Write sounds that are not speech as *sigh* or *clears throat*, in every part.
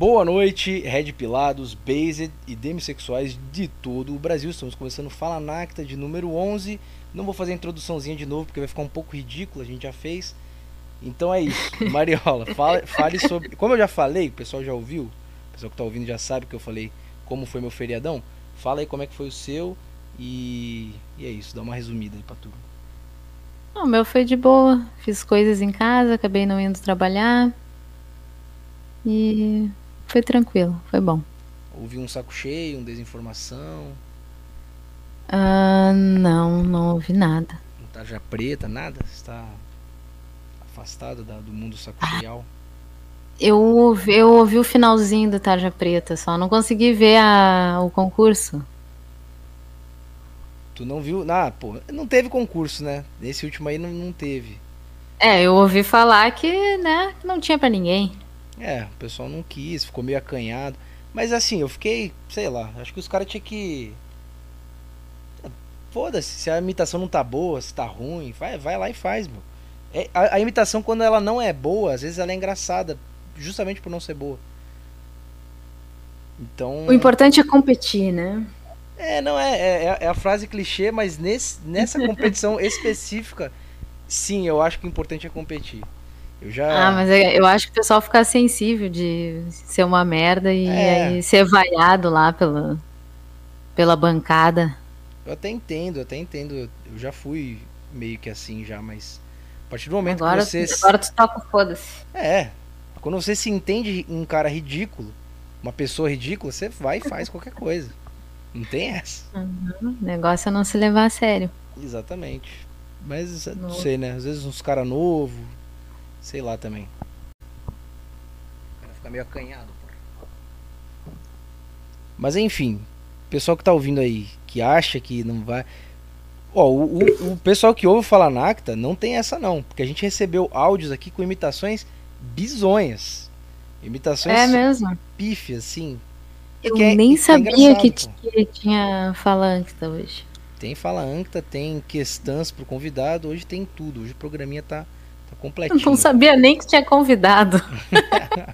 Boa noite, Red Pilados, Based e demissexuais de todo o Brasil. Estamos começando Fala Nacta de número 11. Não vou fazer a introduçãozinha de novo porque vai ficar um pouco ridículo, a gente já fez. Então é isso. *laughs* Mariola, fale, fale sobre. Como eu já falei, o pessoal já ouviu, o pessoal que tá ouvindo já sabe que eu falei como foi meu feriadão. Fala aí como é que foi o seu e, e é isso, dá uma resumida aí pra tudo. O meu foi de boa. Fiz coisas em casa, acabei não indo trabalhar. E foi tranquilo, foi bom. Ouvi um saco cheio, um desinformação. Ah, não, não ouvi nada. Um tarja preta, nada? Você está afastado da, do mundo saco cheio? Eu ouvi, eu ouvi o finalzinho do Tarja Preta, só não consegui ver a, o concurso. Tu não viu? Ah, pô, não teve concurso, né? Nesse último aí não, não teve. É, eu ouvi falar que, né, não tinha para ninguém. É, o pessoal não quis, ficou meio acanhado. Mas assim, eu fiquei, sei lá, acho que os caras tinham que. Foda-se, se a imitação não tá boa, se tá ruim, vai, vai lá e faz, meu. É, a, a, imitação, quando ela não é boa, às vezes ela é engraçada, justamente por não ser boa. Então. O importante é competir, né? É, não é, é, é a frase clichê, mas nesse, nessa *laughs* competição específica, sim, eu acho que o importante é competir. Eu já... Ah, mas eu acho que o pessoal fica sensível de ser uma merda e é. aí ser vaiado lá pela, pela bancada. Eu até entendo, eu até entendo. Eu já fui meio que assim já, mas a partir do momento agora, que você. Agora tu toca foda-se. É. Quando você se entende um cara ridículo, uma pessoa ridícula, você vai e faz qualquer coisa. Não tem essa. Uhum. O negócio é não se levar a sério. Exatamente. Mas não sei, né? Às vezes uns caras novos, Sei lá também. O cara fica meio acanhado, porra. Mas enfim, pessoal que tá ouvindo aí, que acha que não vai. Ó, o, o, o pessoal que ouve falar Nacta não tem essa não, porque a gente recebeu áudios aqui com imitações bizonhas. Imitações é mesmo? pífias, assim. Eu que é, nem é sabia é que, que, tinha fala Ancta hoje. Tem fala Ancta, tem questões pro convidado, hoje tem tudo. Hoje o programinha tá Tá completinho. Não sabia nem que tinha convidado.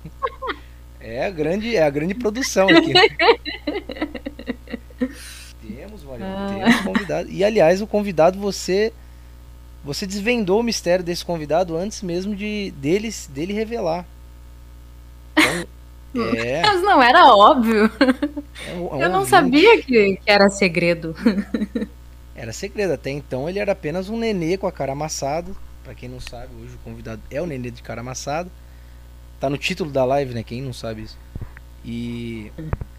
*laughs* é a grande, é a grande produção aqui. *laughs* temos, Mariana, ah. temos convidado. E aliás, o convidado você você desvendou o mistério desse convidado antes mesmo de deles dele revelar. Então, *laughs* é... Mas não era óbvio. É um, é um Eu não ouvinte. sabia que, que era segredo. Era segredo. Até então ele era apenas um nenê com a cara amassada para quem não sabe, hoje o convidado é o Nenê de cara amassado. Tá no título da live, né? Quem não sabe isso. E,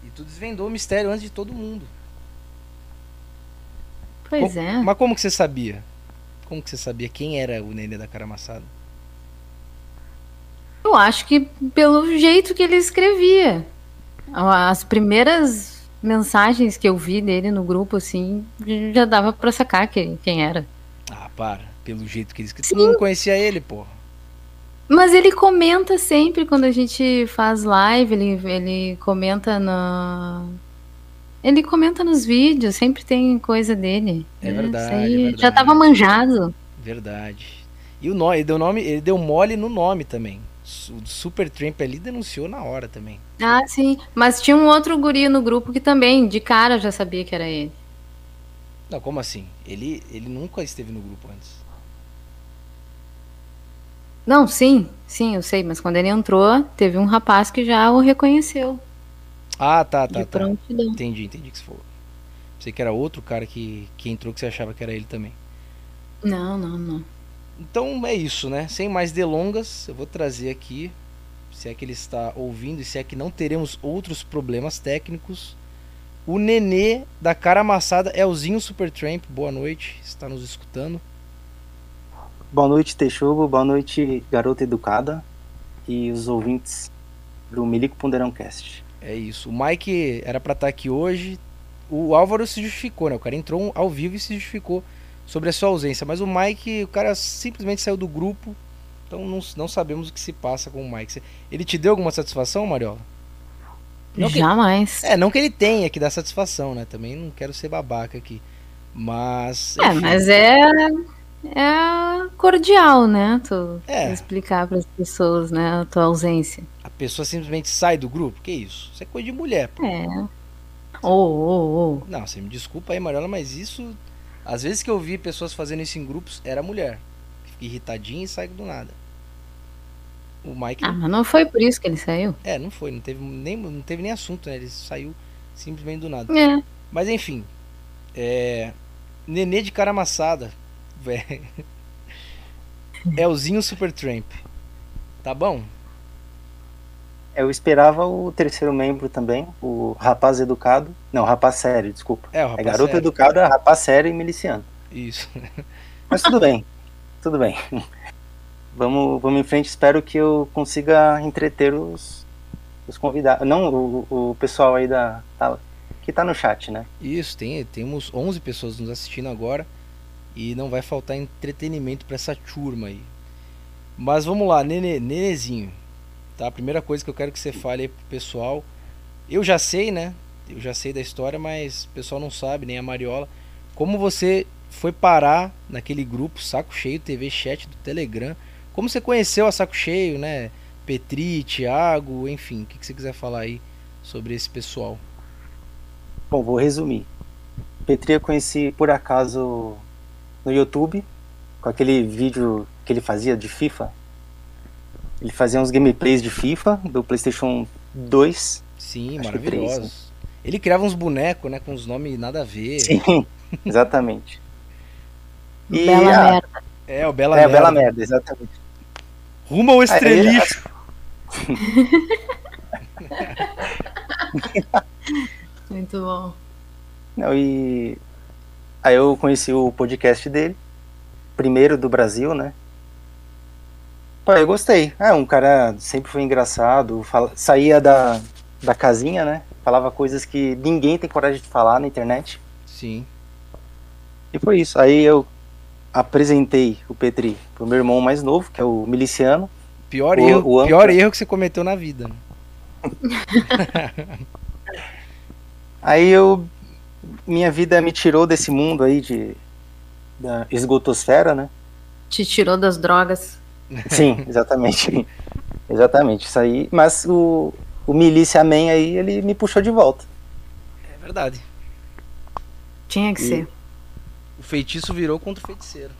e tu desvendou o mistério antes de todo mundo. Pois é. Mas como que você sabia? Como que você sabia quem era o Nenê da cara amassada? Eu acho que pelo jeito que ele escrevia. As primeiras mensagens que eu vi dele no grupo, assim, já dava pra sacar quem, quem era. Ah, para pelo jeito que ele escreveu. Todo mundo conhecia ele, pô. Mas ele comenta sempre quando a gente faz live, ele, ele comenta no. Ele comenta nos vídeos, sempre tem coisa dele. É verdade, é verdade. Já tava manjado. Verdade. E o nome, ele deu nome, ele deu mole no nome também. O Super Tramp ali denunciou na hora também. Ah, sim. Mas tinha um outro guri no grupo que também, de cara, já sabia que era ele. Não, como assim? Ele, ele nunca esteve no grupo antes. Não, sim, sim, eu sei, mas quando ele entrou, teve um rapaz que já o reconheceu. Ah, tá, tá, tá. Entendi, entendi que você falou. Pensei que era outro cara que, que entrou que você achava que era ele também. Não, não, não. Então é isso, né? Sem mais delongas, eu vou trazer aqui, se é que ele está ouvindo e se é que não teremos outros problemas técnicos. O Nenê da cara amassada, Elzinho Supertramp, boa noite, está nos escutando. Boa noite, Texugo. Boa noite, garota educada. E os ouvintes do Milico Ponderão Cast. É isso. O Mike era pra estar tá aqui hoje. O Álvaro se justificou, né? O cara entrou ao vivo e se justificou sobre a sua ausência. Mas o Mike, o cara simplesmente saiu do grupo. Então não, não sabemos o que se passa com o Mike. Ele te deu alguma satisfação, Mariola? Não Jamais. Que, é, não que ele tenha que dar satisfação, né? Também não quero ser babaca aqui. Mas. É, mas é é cordial, né? Tu É. explicar para as pessoas, né, a tua ausência. A pessoa simplesmente sai do grupo? Que isso? Isso é coisa de mulher, pô. É. Ô, ô, ô. Não, você me desculpa aí, Mariola, mas isso. Às vezes que eu vi pessoas fazendo isso em grupos, era mulher. Fica irritadinha e sai do nada. O Mike. Ah, mas não foi por isso que ele saiu? É, não foi, não teve nem, não teve nem assunto, né? Ele saiu simplesmente do nada. É. Mas enfim. É. Nenê de cara amassada. Véi. Elzinho Supertramp. Tá bom? Eu esperava o terceiro membro também, o rapaz educado. Não, rapaz sério, desculpa. É, o É rapaz. garoto sério. educado, é rapaz sério e miliciano. Isso. *laughs* Mas tudo bem, tudo bem. Vamos, vamos em frente. Espero que eu consiga entreter os, os convidados. Não, o, o pessoal aí da, tá- que tá no chat, né? Isso, tem, temos 11 pessoas nos assistindo agora e não vai faltar entretenimento pra essa turma aí. Mas vamos lá, Nenê, Nenezinho. Tá? A primeira coisa que eu quero que você fale aí pro pessoal. Eu já sei, né? Eu já sei da história, mas o pessoal não sabe, nem a Mariola. Como você foi parar naquele grupo Saco Cheio TV Chat do Telegram? Como você conheceu a Saco Cheio, né? Petri, Thiago, enfim, o que, que você quiser falar aí sobre esse pessoal? Bom, vou resumir. Petri eu conheci por acaso no YouTube, com aquele vídeo que ele fazia de FIFA. Ele fazia uns gameplays de FIFA, do PlayStation 2. Sim, que três, maravilhosos. Ele criava uns bonecos, né, com os nomes nada a ver. Sim, *laughs* exatamente. E, Bela ah, merda. É, o Bela É, Merda. Bela Merda, exatamente. Rumo ao Aí, estrelixo. *laughs* *laughs* Muito bom. Não, e aí eu conheci o podcast dele, primeiro do Brasil, né? Pô, eu gostei. É, um cara sempre foi engraçado, fala- saía da, da casinha, né? Falava coisas que ninguém tem coragem de falar na internet. Sim. E foi isso. Aí eu apresentei o Petri pro meu irmão mais novo, que é o miliciano. Pior, O- erro, o pior erro que você cometeu na vida. né? *laughs* *laughs* Aí eu minha vida me tirou desse mundo aí de da esgotosfera, né? Te tirou das drogas. *laughs* Sim, exatamente. exatamente, isso aí. Mas o, o Milícia Man aí, ele me puxou de volta. É verdade. Tinha que E- ser. O feitiço virou contra o feiticeiro.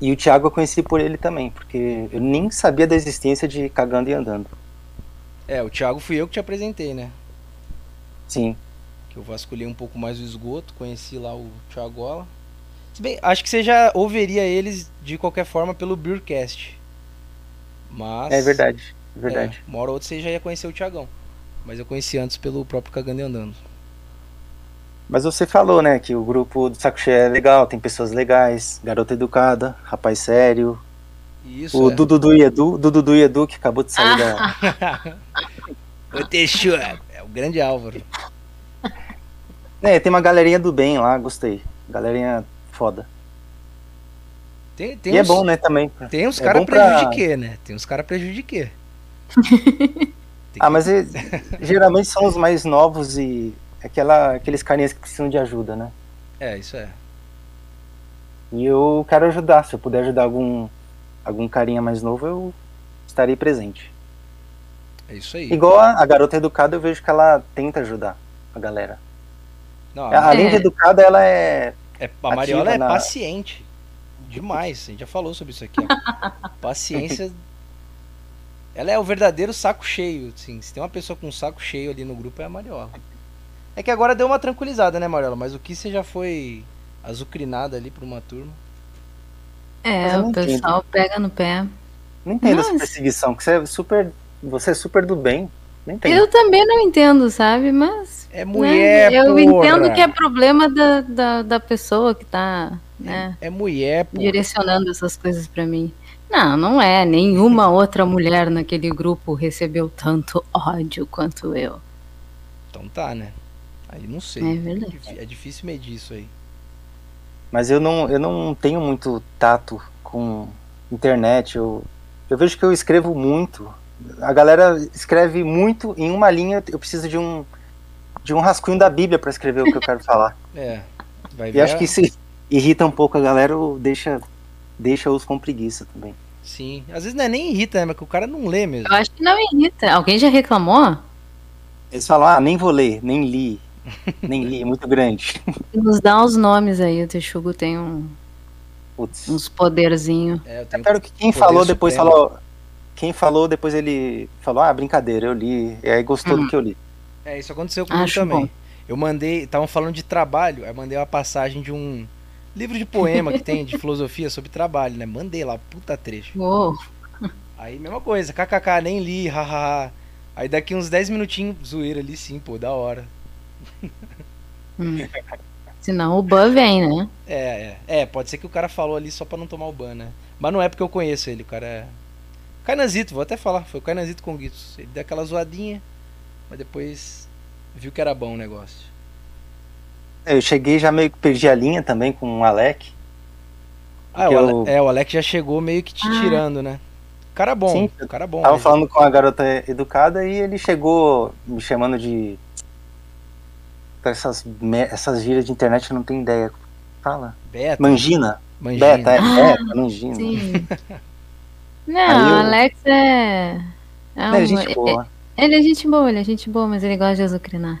E o Thiago eu conheci por ele também, porque eu nem sabia da existência de Cagando e Andando. É, o Thiago fui eu que te apresentei, né? Sim. Que eu vasculhei um pouco mais o esgoto, conheci lá o Thiagola. Se bem, acho que você já ouviria eles de qualquer forma pelo Beercast. Mas. É verdade, é verdade. É, uma hora ou outra você já ia conhecer o Thiagão. Mas eu conheci antes pelo próprio Cagando e Andando. Mas você falou, né, que o grupo do Saco Cheio é legal, tem pessoas legais, garota educada, rapaz sério. Isso. o é. Dudu e Edu, Dudu e Edu, que acabou de sair da. O Teixu é é o grande Álvaro. É, tem uma galerinha do bem lá, gostei. Galerinha foda. Tem, tem e é uns, bom, né, também. Tem uns é caras bom pra- né? Tem uns caras prejudiquê. *laughs* Tem Ah, mas *laughs* é- geralmente são os mais novos e aquela, aqueles carinhas que precisam de ajuda, né? É, isso é. E eu quero ajudar. Se eu puder ajudar algum, algum carinha mais novo, eu estarei presente. É isso aí. Igual a, a garota educada, eu vejo que ela tenta ajudar a galera. Não, Além É. de educada, ela é. É, a Mariola é na- paciente. Demais. A gente já falou sobre isso aqui. *laughs* Paciência. Ela é o verdadeiro saco cheio. Assim. Se tem uma pessoa com um saco cheio ali no grupo, é a Mariola. É que agora deu uma tranquilizada, né, Mariola? Mas o que você já foi azucrinada ali por uma turma. É, o pessoal pega no pé. Não entendo essa Nossa. perseguição, que você é super. Você é super do bem. Eu também não entendo, sabe? Mas. É né, mulher, Eu porra. entendo que é problema da, da, da pessoa que tá, né, É mulher, pô. direcionando essas coisas pra mim. Não, não é. Nenhuma *laughs* outra mulher naquele grupo recebeu tanto ódio quanto eu. Então tá, né? Aí não sei. É verdade. É difícil medir isso aí. Mas eu não, eu não tenho muito tato com internet. Eu, eu vejo que eu escrevo muito. A galera escreve muito em uma linha. Eu preciso de um de um rascunho da Bíblia para escrever o que eu quero falar. *laughs* É. Vai E ver. acho que isso irrita um pouco a galera ou deixa deixa-os com preguiça também. Sim. Às vezes não é nem irrita, né? Mas que o cara não lê mesmo. Eu acho que não irrita. Alguém já reclamou? Eles falam, ah, nem vou ler, nem li. *laughs* nem li, é muito grande. *laughs* Nos dá os nomes aí, o Texugo tem um, Putz. uns poderzinhos. É, eu tenho Espero que quem falou depois supremo. falou. Quem falou depois ele falou, ah, brincadeira, eu li. E aí gostou hum. do que eu li. É, isso aconteceu comigo também. Bom. Eu mandei, estavam falando de trabalho, aí mandei uma passagem de um livro de poema que tem de *laughs* filosofia sobre trabalho, né? Mandei lá, puta trecho. Uou. Aí mesma coisa, kkk, nem li, hahaha. Aí daqui uns 10 minutinhos, zoeira ali sim, pô, da hora. Hum. Senão o ban vem, né? É, é, é, pode ser que o cara falou ali só pra não tomar o ban, né? Mas não é porque eu conheço ele, o cara é. Kainazito, vou até falar, foi o Kainazito com Guitos. Ele deu aquela zoadinha, mas depois viu que era bom o negócio. Eu cheguei já meio que perdi a linha também com o Alec. Ah, o Ale... eu... é, o Alec já chegou meio que te ah. tirando, né? Cara bom, Sim, cara bom. Tava falando com a garota educada e ele chegou me chamando de. Essas, essas gírias de internet eu não tenho ideia. Fala. Beta. Mangina. Mangina. Beta, é, ah, beta, mangina. Sim. *laughs* não, o Alex é. É, um... é gente boa. Ele é gente boa, ele é gente boa, mas ele gosta de azucrinar.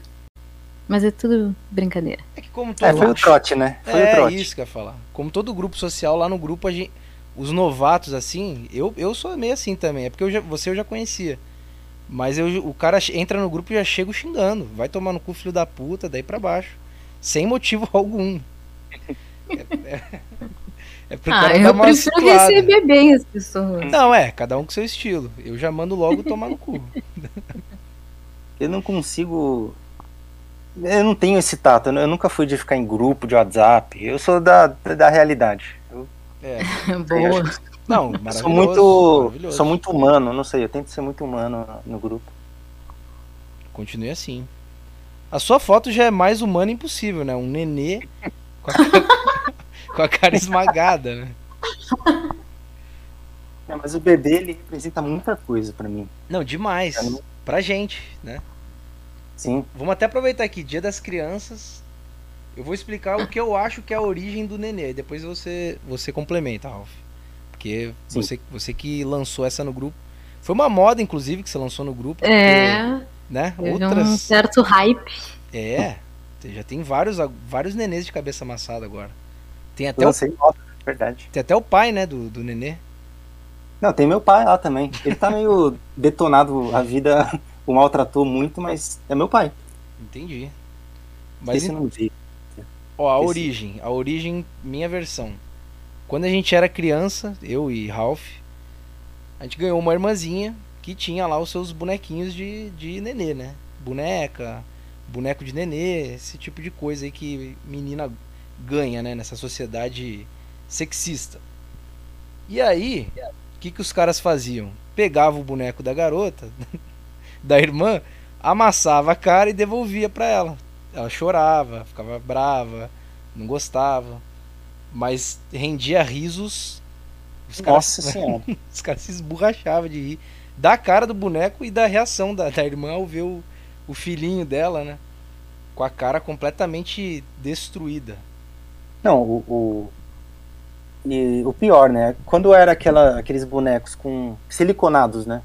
Mas é tudo brincadeira. É que como todo... É, foi o trote, né? Foi é, o trote. isso que eu ia falar. Como todo grupo social, lá no grupo, a gente, os novatos, assim, eu, eu sou meio assim também. É porque eu já, você eu já conhecia. Mas eu, o cara entra no grupo e já chega xingando. Vai tomar no cu, filho da puta, daí pra baixo. Sem motivo *laughs* algum. É, é, é pro ah, eu prefiro receber bem as pessoas. Não, é, cada um com seu estilo. Eu já mando logo tomar no cu. *laughs* eu não consigo eu não tenho esse tato, eu nunca fui de ficar em grupo de WhatsApp. Eu sou da, da realidade. Eu, é, *laughs* boa. Não, sou muito, sou muito humano, não sei, eu tento ser muito humano no grupo. Continue assim. A sua foto já é mais humana impossível, né? Um nenê com a *laughs* com a cara esmagada, né? É, mas o bebê ele representa muita coisa para mim. Não, demais. Pra, pra gente, né? Sim. Vamos até aproveitar aqui, Dia das Crianças. Eu vou explicar o que eu acho que é a origem do Nenê. Depois você, você complementa, Ralph. Porque você, você que lançou essa no grupo. Foi uma moda, inclusive, que você lançou no grupo. É. Porque, né? Outras... um certo hype. É. Já tem vários, vários nenês de cabeça amassada agora. Tem até o... verdade. Tem até o pai, né, do, do nenê. Não, tem meu pai lá também. Ele tá meio *laughs* detonado a vida o maltratou muito, mas é meu pai. Entendi. Mas Esse não vi. Ó, a Esse... origem, a origem, minha versão. Quando a gente era criança, eu e Ralph, a gente ganhou uma irmãzinha que tinha lá os seus bonequinhos de, de nenê, né? Boneca, boneco de nenê, esse tipo de coisa aí que menina ganha, né? Nessa sociedade sexista. E aí, o que, que os caras faziam? Pegavam o boneco da garota, *laughs* da irmã, amassava a cara e devolvia para ela. Ela chorava, ficava brava, não gostava, mas rendia risos. Os Nossa caras, senhora. *laughs* os caras se esborrachavam de rir da cara do boneco e da reação da, da irmã ao ver o, o filhinho dela, né? Com a cara completamente destruída. Não, o, o, e o pior, né? Quando era aquela, aqueles bonecos com siliconados, né?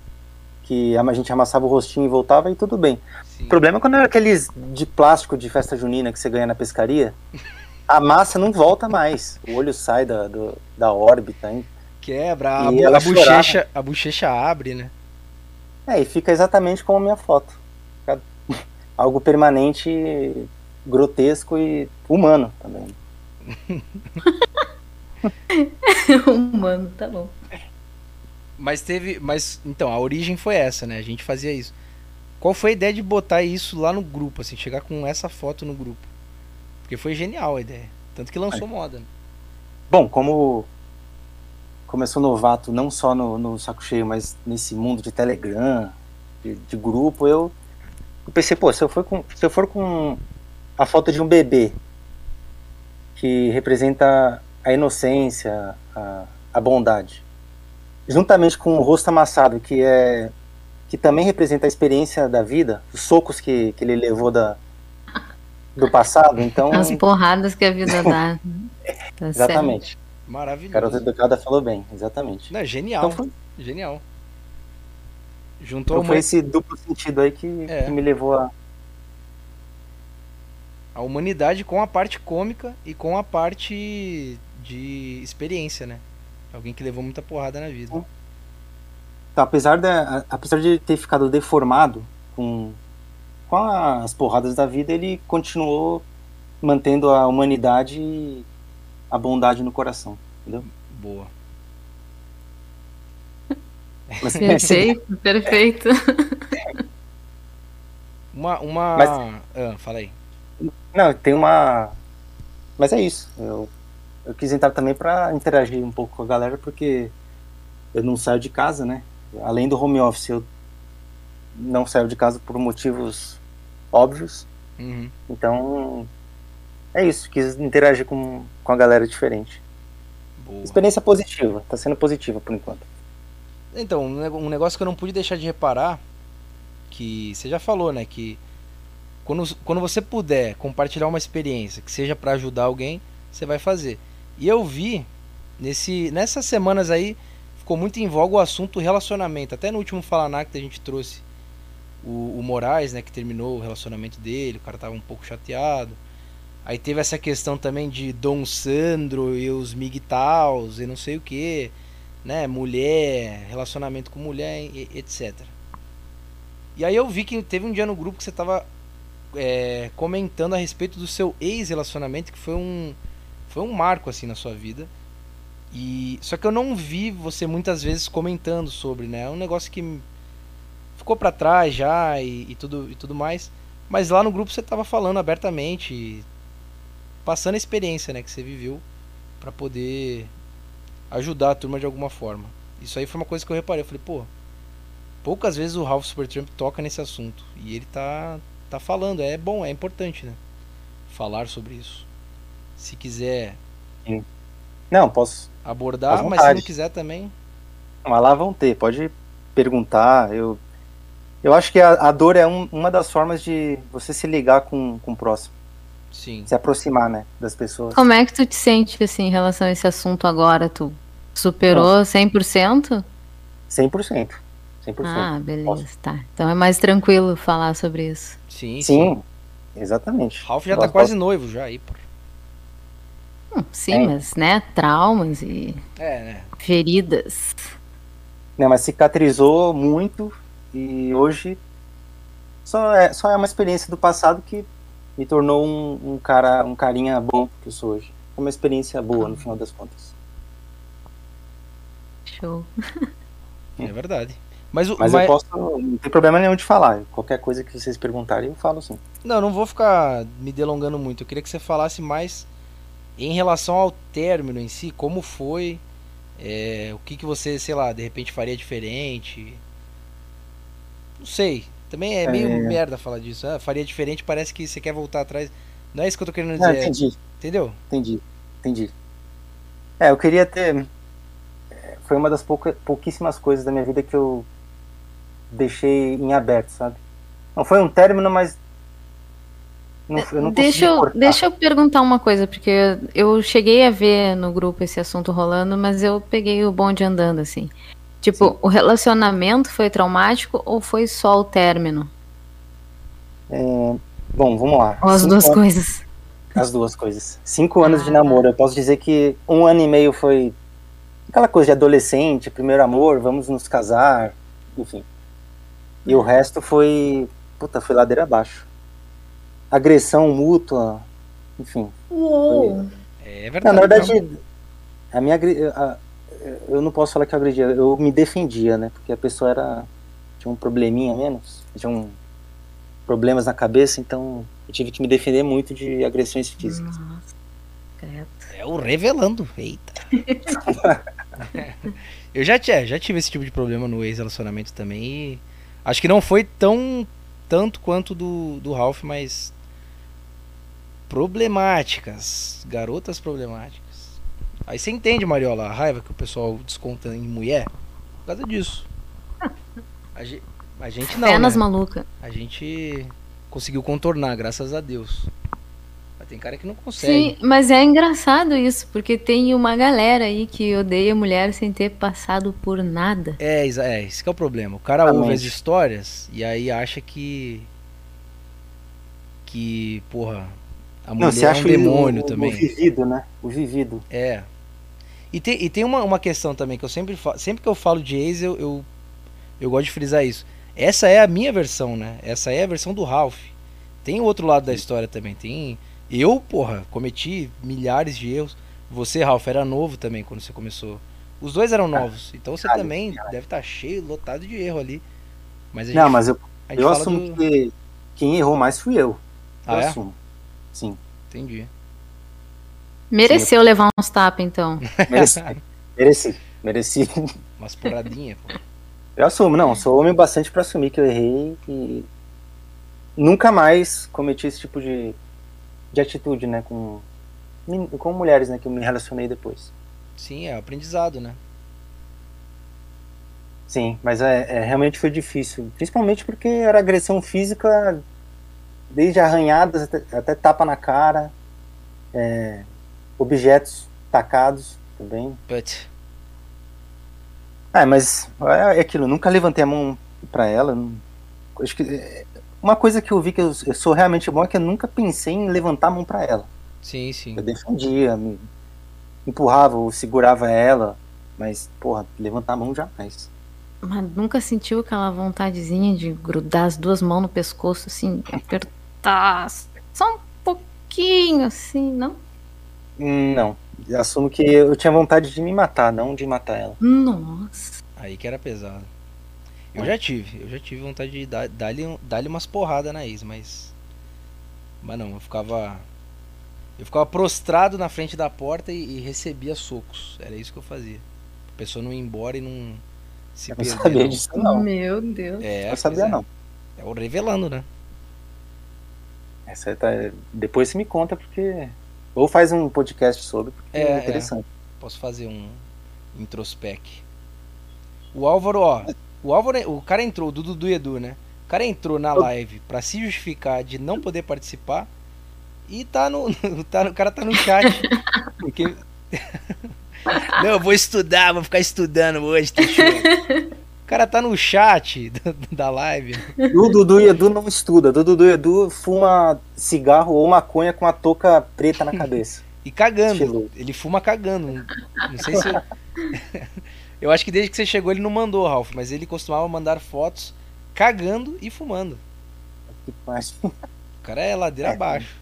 que a gente amassava o rostinho e voltava e tudo bem. Sim. O problema é quando era aqueles de plástico de festa junina que você ganha na pescaria, a massa não volta mais. O olho sai da, do, da órbita. Hein? Quebra, a, a, bochecha, a bochecha abre, né? É, e fica exatamente como a minha foto. *laughs* Algo permanente, grotesco e humano também. *laughs* humano, tá bom. Mas teve. Mas então, a origem foi essa, né? A gente fazia isso. Qual foi a ideia de botar isso lá no grupo, assim, chegar com essa foto no grupo? Porque foi genial a ideia. Tanto que lançou é. moda. Né? Bom, como começou novato não só no, no, saco cheio, mas nesse mundo de Telegram, de, de grupo, eu, eu, pensei, pô, se eu, for com, se eu for com a foto de um bebê que representa a inocência, a, a bondade, juntamente com o rosto amassado, que é que também representa a experiência da vida, os socos que, que ele levou da, do passado, então as porradas que a vida dá. *laughs* Tá Exatamente. Maravilhoso. Garota Educada falou bem, exatamente. Não, genial. Então foi... Genial. Juntou então foi esse duplo sentido aí que, é. que me levou a. A humanidade com a parte cômica e com a parte de experiência, né? Alguém que levou muita porrada na vida. Então, apesar, de, apesar de ter ficado deformado com, com as porradas da vida, ele continuou mantendo a humanidade e a bondade no coração. Entendeu? Boa. Perfeito, perfeito. Uma. uma... Mas, ah, fala aí. Não, tem uma. Mas é isso. Eu, eu quis entrar também para interagir um pouco com a galera, porque eu não saio de casa, né? Além do home office, eu não saio de casa por motivos óbvios. Uhum. Então, é isso. Quis interagir com, com a galera diferente. Boa. Experiência positiva. Tá sendo positiva por enquanto. Então, um negócio que eu não pude deixar de reparar, que você já falou, né, que quando, quando você puder compartilhar uma experiência que seja para ajudar alguém, você vai fazer. E eu vi nesse nessas semanas aí ficou muito em voga o assunto relacionamento. Até no último Falanacta a gente trouxe o, o Moraes, né, que terminou o relacionamento dele, o cara tava um pouco chateado. Aí teve essa questão também de Dom Sandro e os Migtaus e não sei o que né, mulher, relacionamento com mulher, etc. E aí eu vi que teve um dia no grupo que você tava é, comentando a respeito do seu ex-relacionamento, que foi um, foi um marco assim na sua vida. E só que eu não vi você muitas vezes comentando sobre, né? É um negócio que ficou para trás já e, e, tudo e tudo mais. Mas lá no grupo você tava falando abertamente, passando a experiência, né, que você viveu para poder ajudar a turma de alguma forma. Isso aí foi uma coisa que eu reparei. Eu falei, pô, poucas vezes o Ralph Supertramp toca nesse assunto. E ele tá, tá falando. É bom, é importante, né? Falar sobre isso. Se quiser. Sim. Não, posso. Abordar, mas se não quiser também. Mas lá vão ter, pode perguntar. Eu, eu acho que a, a dor é um, uma das formas de você se ligar com, com o próximo. Sim. Se aproximar, né, das pessoas. Como é que tu te sente, assim, em relação a esse assunto agora? Tu Superou Nossa. 100%? 100%. 100%. Ah, beleza, Posso. tá. Então é mais tranquilo falar sobre isso. Sim, sim. sim exatamente. Ralph já tá quase noivo já aí, pô. Hum, sim, é. mas, né, traumas e é, né? feridas. Não, mas cicatrizou muito e hoje só é, só é uma experiência do passado que me tornou um, um cara, um carinha bom que eu sou hoje. É uma experiência boa, no final das contas. Show. *laughs* É verdade. Mas, o, mas, mas, eu posso. Não tem problema nenhum de falar. Qualquer coisa que vocês perguntarem, eu falo sim. Não, não vou ficar me delongando muito. Eu queria que você falasse mais em relação ao término em si, como foi, é, o que, que você, sei lá, de repente faria diferente. Não sei. Também é meio é... merda falar disso. Ah, faria diferente, parece que você quer voltar atrás. Não é isso que eu tô querendo dizer. Não, entendi. Entendeu? Entendi. Entendi. É, eu queria ter foi uma das pouca, pouquíssimas coisas da minha vida que eu deixei em aberto, sabe? Não foi um término, mas não, eu não deixa, eu, deixa eu perguntar uma coisa, porque eu cheguei a ver no grupo esse assunto rolando, mas eu peguei o bonde andando, assim. Tipo, Sim. o relacionamento foi traumático ou foi só o término? É, bom, vamos lá. Ou as Cinco duas anos, coisas. As duas coisas. Cinco anos ah. de namoro. Eu posso dizer que um ano e meio foi aquela coisa de adolescente, primeiro amor, vamos nos casar, enfim. E o resto foi, puta, foi ladeira abaixo. Agressão mútua, enfim. Uou. É verdade. Não, na verdade, a minha a, eu não posso falar que eu agredia, eu me defendia, né? Porque a pessoa era tinha um probleminha menos, tinha um problemas na cabeça, então eu tive que me defender muito de agressões físicas. Nossa, É o revelando, eita. *laughs* *laughs* eu já, já tive esse tipo de problema no ex-relacionamento também e acho que não foi tão tanto quanto do, do Ralph, mas problemáticas, garotas problemáticas. Aí você entende, Mariola, a raiva que o pessoal desconta em mulher por causa disso. *laughs* A gente, a gente não. Penas né? maluca. A gente conseguiu contornar, graças a Deus. Tem cara que não consegue. Sim, mas é engraçado isso, porque tem uma galera aí que odeia mulher sem ter passado por nada. É, é esse é o problema. O cara ouve as histórias e aí acha que. Que, porra, a mulher não, é um demônio o, também. O vivido, né? O vivido. É. E tem, e tem uma, uma questão também que eu sempre falo. Sempre que eu falo de ex, eu, eu, eu gosto de frisar isso. Essa é a minha versão, né? Essa é a versão do Ralph. Tem o outro lado da história também. Tem eu, porra, cometi milhares de erros. Você, Ralph, era novo também quando você começou. Os dois eram novos. Então você também deve estar tá cheio, lotado de erro ali. Mas Não, mas eu, eu assumo do... que quem errou mais fui eu. Ah, eu é? assumo. Sim. Entendi. Mereceu Sim, eu... levar uns tapas, então. *laughs* Mereci. Mereci. Mereci. Umas porradinhas, pô. Eu assumo, não. Sou homem bastante para assumir que eu errei e nunca mais cometi esse tipo de de atitude, né, com, com mulheres, né, que eu me relacionei depois. Sim, é aprendizado, né? Sim, mas é, é, realmente foi difícil, principalmente porque era agressão física, desde arranhadas até, até tapa na cara, é, objetos tacados também. But... É, mas é aquilo, nunca levantei a mão para ela. Acho que é, uma coisa que eu vi que eu, eu, sou realmente bom é que eu nunca pensei em levantar a mão para ela. Sim, sim. Eu defendia, me empurrava ou segurava ela, mas, porra, levantar a mão jamais. Mas nunca sentiu aquela vontadezinha de grudar as duas mãos no pescoço, assim, apertar só um pouquinho, assim, não? Não. Eu assumo que eu tinha vontade de me matar, não de matar ela. Nossa. Aí que era pesado. Eu já tive, eu já tive vontade de dar-lhe dar dar umas porradas na ex, mas. Mas não, eu ficava. Eu ficava prostrado na frente da porta e, e recebia socos. Era isso que eu fazia. A pessoa não ir embora e não se eu perder. Não sabia disso, não. Meu Deus. É, eu sabia, é. não. É o revelando, né? Essa tá... Depois você me conta, porque. Ou faz um podcast sobre, porque é, é, é. interessante. É. Posso fazer um introspec. O Álvaro, ó. O Álvaro, o cara entrou, do Dudu e Edu, né? O cara entrou na live para se justificar de não poder participar e tá no, *laughs* tá, o cara tá no chat. *laughs* Porque *laughs* Não, eu vou estudar, vou ficar estudando hoje, O cara tá no chat da live. O Dudu e Edu não estuda. O Dudu e Edu fuma cigarro ou maconha com a touca preta na cabeça. e cagando. Ele fuma cagando. Não sei se. Eu acho que desde que você chegou ele não mandou, Ralph, mas ele costumava mandar fotos cagando e fumando. Que. O cara é ladeira é, abaixo.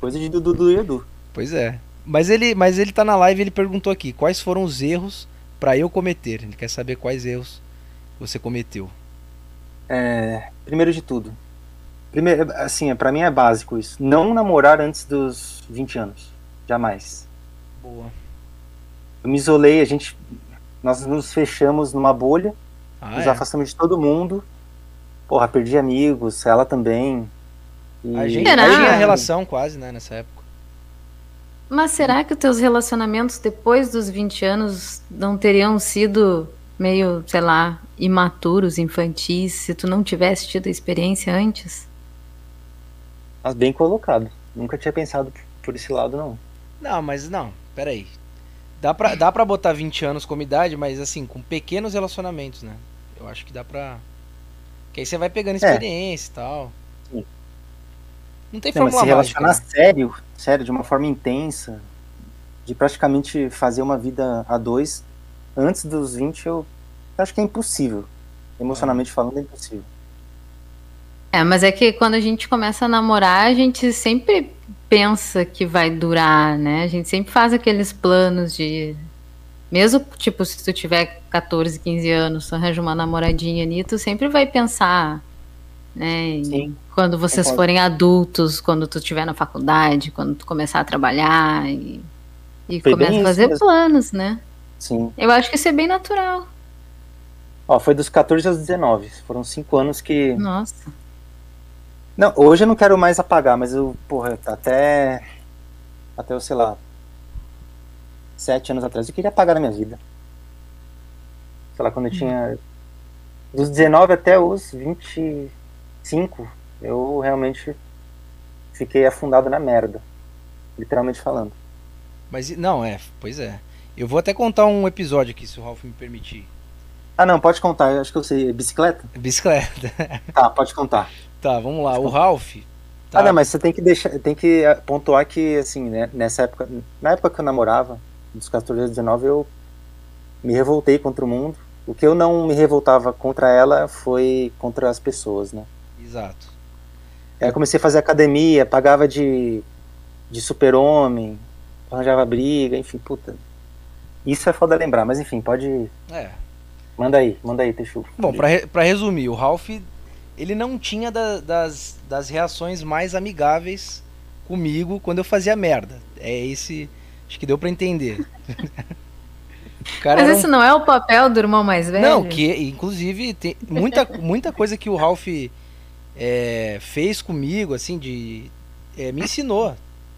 Coisa de Dudu e Edu. Pois é. Mas ele, mas ele tá na live ele perguntou aqui quais foram os erros para eu cometer. Ele quer saber quais erros você cometeu. É, primeiro de tudo, primeiro, assim, para mim é básico isso. Não namorar antes dos 20 anos. Jamais. Boa. Eu me isolei, a gente nós nos fechamos numa bolha, ah, nos é? afastamos de todo mundo. Porra, perdi amigos, ela também. E... A gente tinha relação quase, né, nessa época. Mas será que os teus relacionamentos depois dos 20 anos não teriam sido meio, sei lá, imaturos, infantis, se tu não tivesse tido a experiência antes? Mas bem colocado. Nunca tinha pensado por esse lado, não. Não, mas não, peraí. Dá pra, dá pra botar 20 anos como idade, mas assim, com pequenos relacionamentos, né? Eu acho que dá pra. Que aí você vai pegando é. experiência é. e tal. Sim. Não tem forma se relacionar né? sério, sério, de uma forma intensa, de praticamente fazer uma vida a dois, antes dos 20, eu acho que é impossível. Emocionalmente é. falando, é impossível. É, mas é que quando a gente começa a namorar, a gente sempre pensa que vai durar, né? A gente sempre faz aqueles planos de. Mesmo, tipo, se tu tiver 14, 15 anos, tu arranja uma namoradinha ali, tu sempre vai pensar, né? Sim. Quando vocês forem adultos, quando tu estiver na faculdade, quando tu começar a trabalhar e, e começa a fazer mesmo. planos, né? Sim. Eu acho que isso é bem natural. Ó, foi dos 14 aos 19. Foram cinco anos que. Nossa. Não, hoje eu não quero mais apagar, mas eu, porra, até. Até eu, sei lá. Sete anos atrás, eu queria apagar na minha vida. Sei lá, quando eu tinha. Dos 19 até os 25, eu realmente fiquei afundado na merda. literalmente falando. Mas não, é, pois é. Eu vou até contar um episódio aqui, se o Ralph me permitir. Ah, não, pode contar, eu acho que eu sei. Bicicleta? Bicicleta. *laughs* Tá, pode contar. Tá, vamos lá. O Ralph. Tá. Ah, não, mas você tem que deixar, tem que eh, pontuar que, assim, né, nessa época, na época que eu namorava, dos 14 aos 19, eu me revoltei contra o mundo. O que eu não me revoltava contra ela foi contra as pessoas, né? Exato. Aí eu comecei a fazer academia, pagava de, de super-homem, arranjava briga, enfim, puta. Isso é foda lembrar, mas enfim, pode. É. Manda aí, manda aí, Teixu. Bom, pra, re pra resumir, o Ralph, ele não tinha da, das, das reações mais amigáveis comigo quando eu fazia merda. É esse. Acho que deu para entender. *laughs* Mas esse um... não é o papel do irmão mais velho? Não, que inclusive tem muita, muita coisa que o Ralph é, fez comigo, assim, de. É, me ensinou,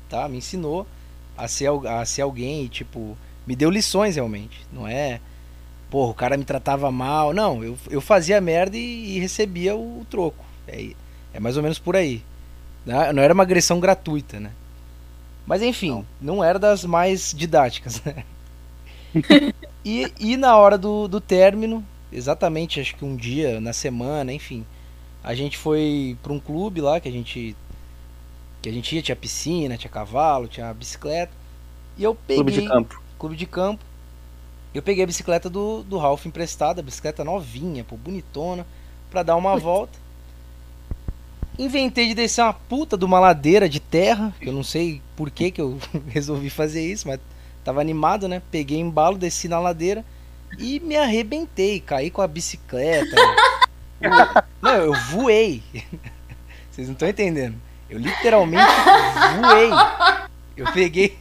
tá? Me ensinou a ser, a ser alguém, tipo, me deu lições realmente. Não é. Porra, o cara me tratava mal. Não, eu, eu fazia merda e, e recebia o, o troco. É, é mais ou menos por aí. Não, não era uma agressão gratuita, né? Mas enfim, não, não era das mais didáticas, né? *laughs* e, e na hora do, do término, exatamente acho que um dia na semana, enfim, a gente foi para um clube lá que a gente que a gente ia, tinha piscina, tinha cavalo, tinha bicicleta. E eu peguei clube de campo. Clube de campo. Eu peguei a bicicleta do, do Ralph emprestada, bicicleta novinha, pô, bonitona, para dar uma volta. Inventei de descer uma puta de uma ladeira de terra, que eu não sei por que, que eu *laughs* resolvi fazer isso, mas Tava animado, né? Peguei embalo, desci na ladeira e me arrebentei. Caí com a bicicleta. eu, *laughs* não, eu voei. *laughs* Vocês não estão entendendo. Eu literalmente voei. Eu peguei.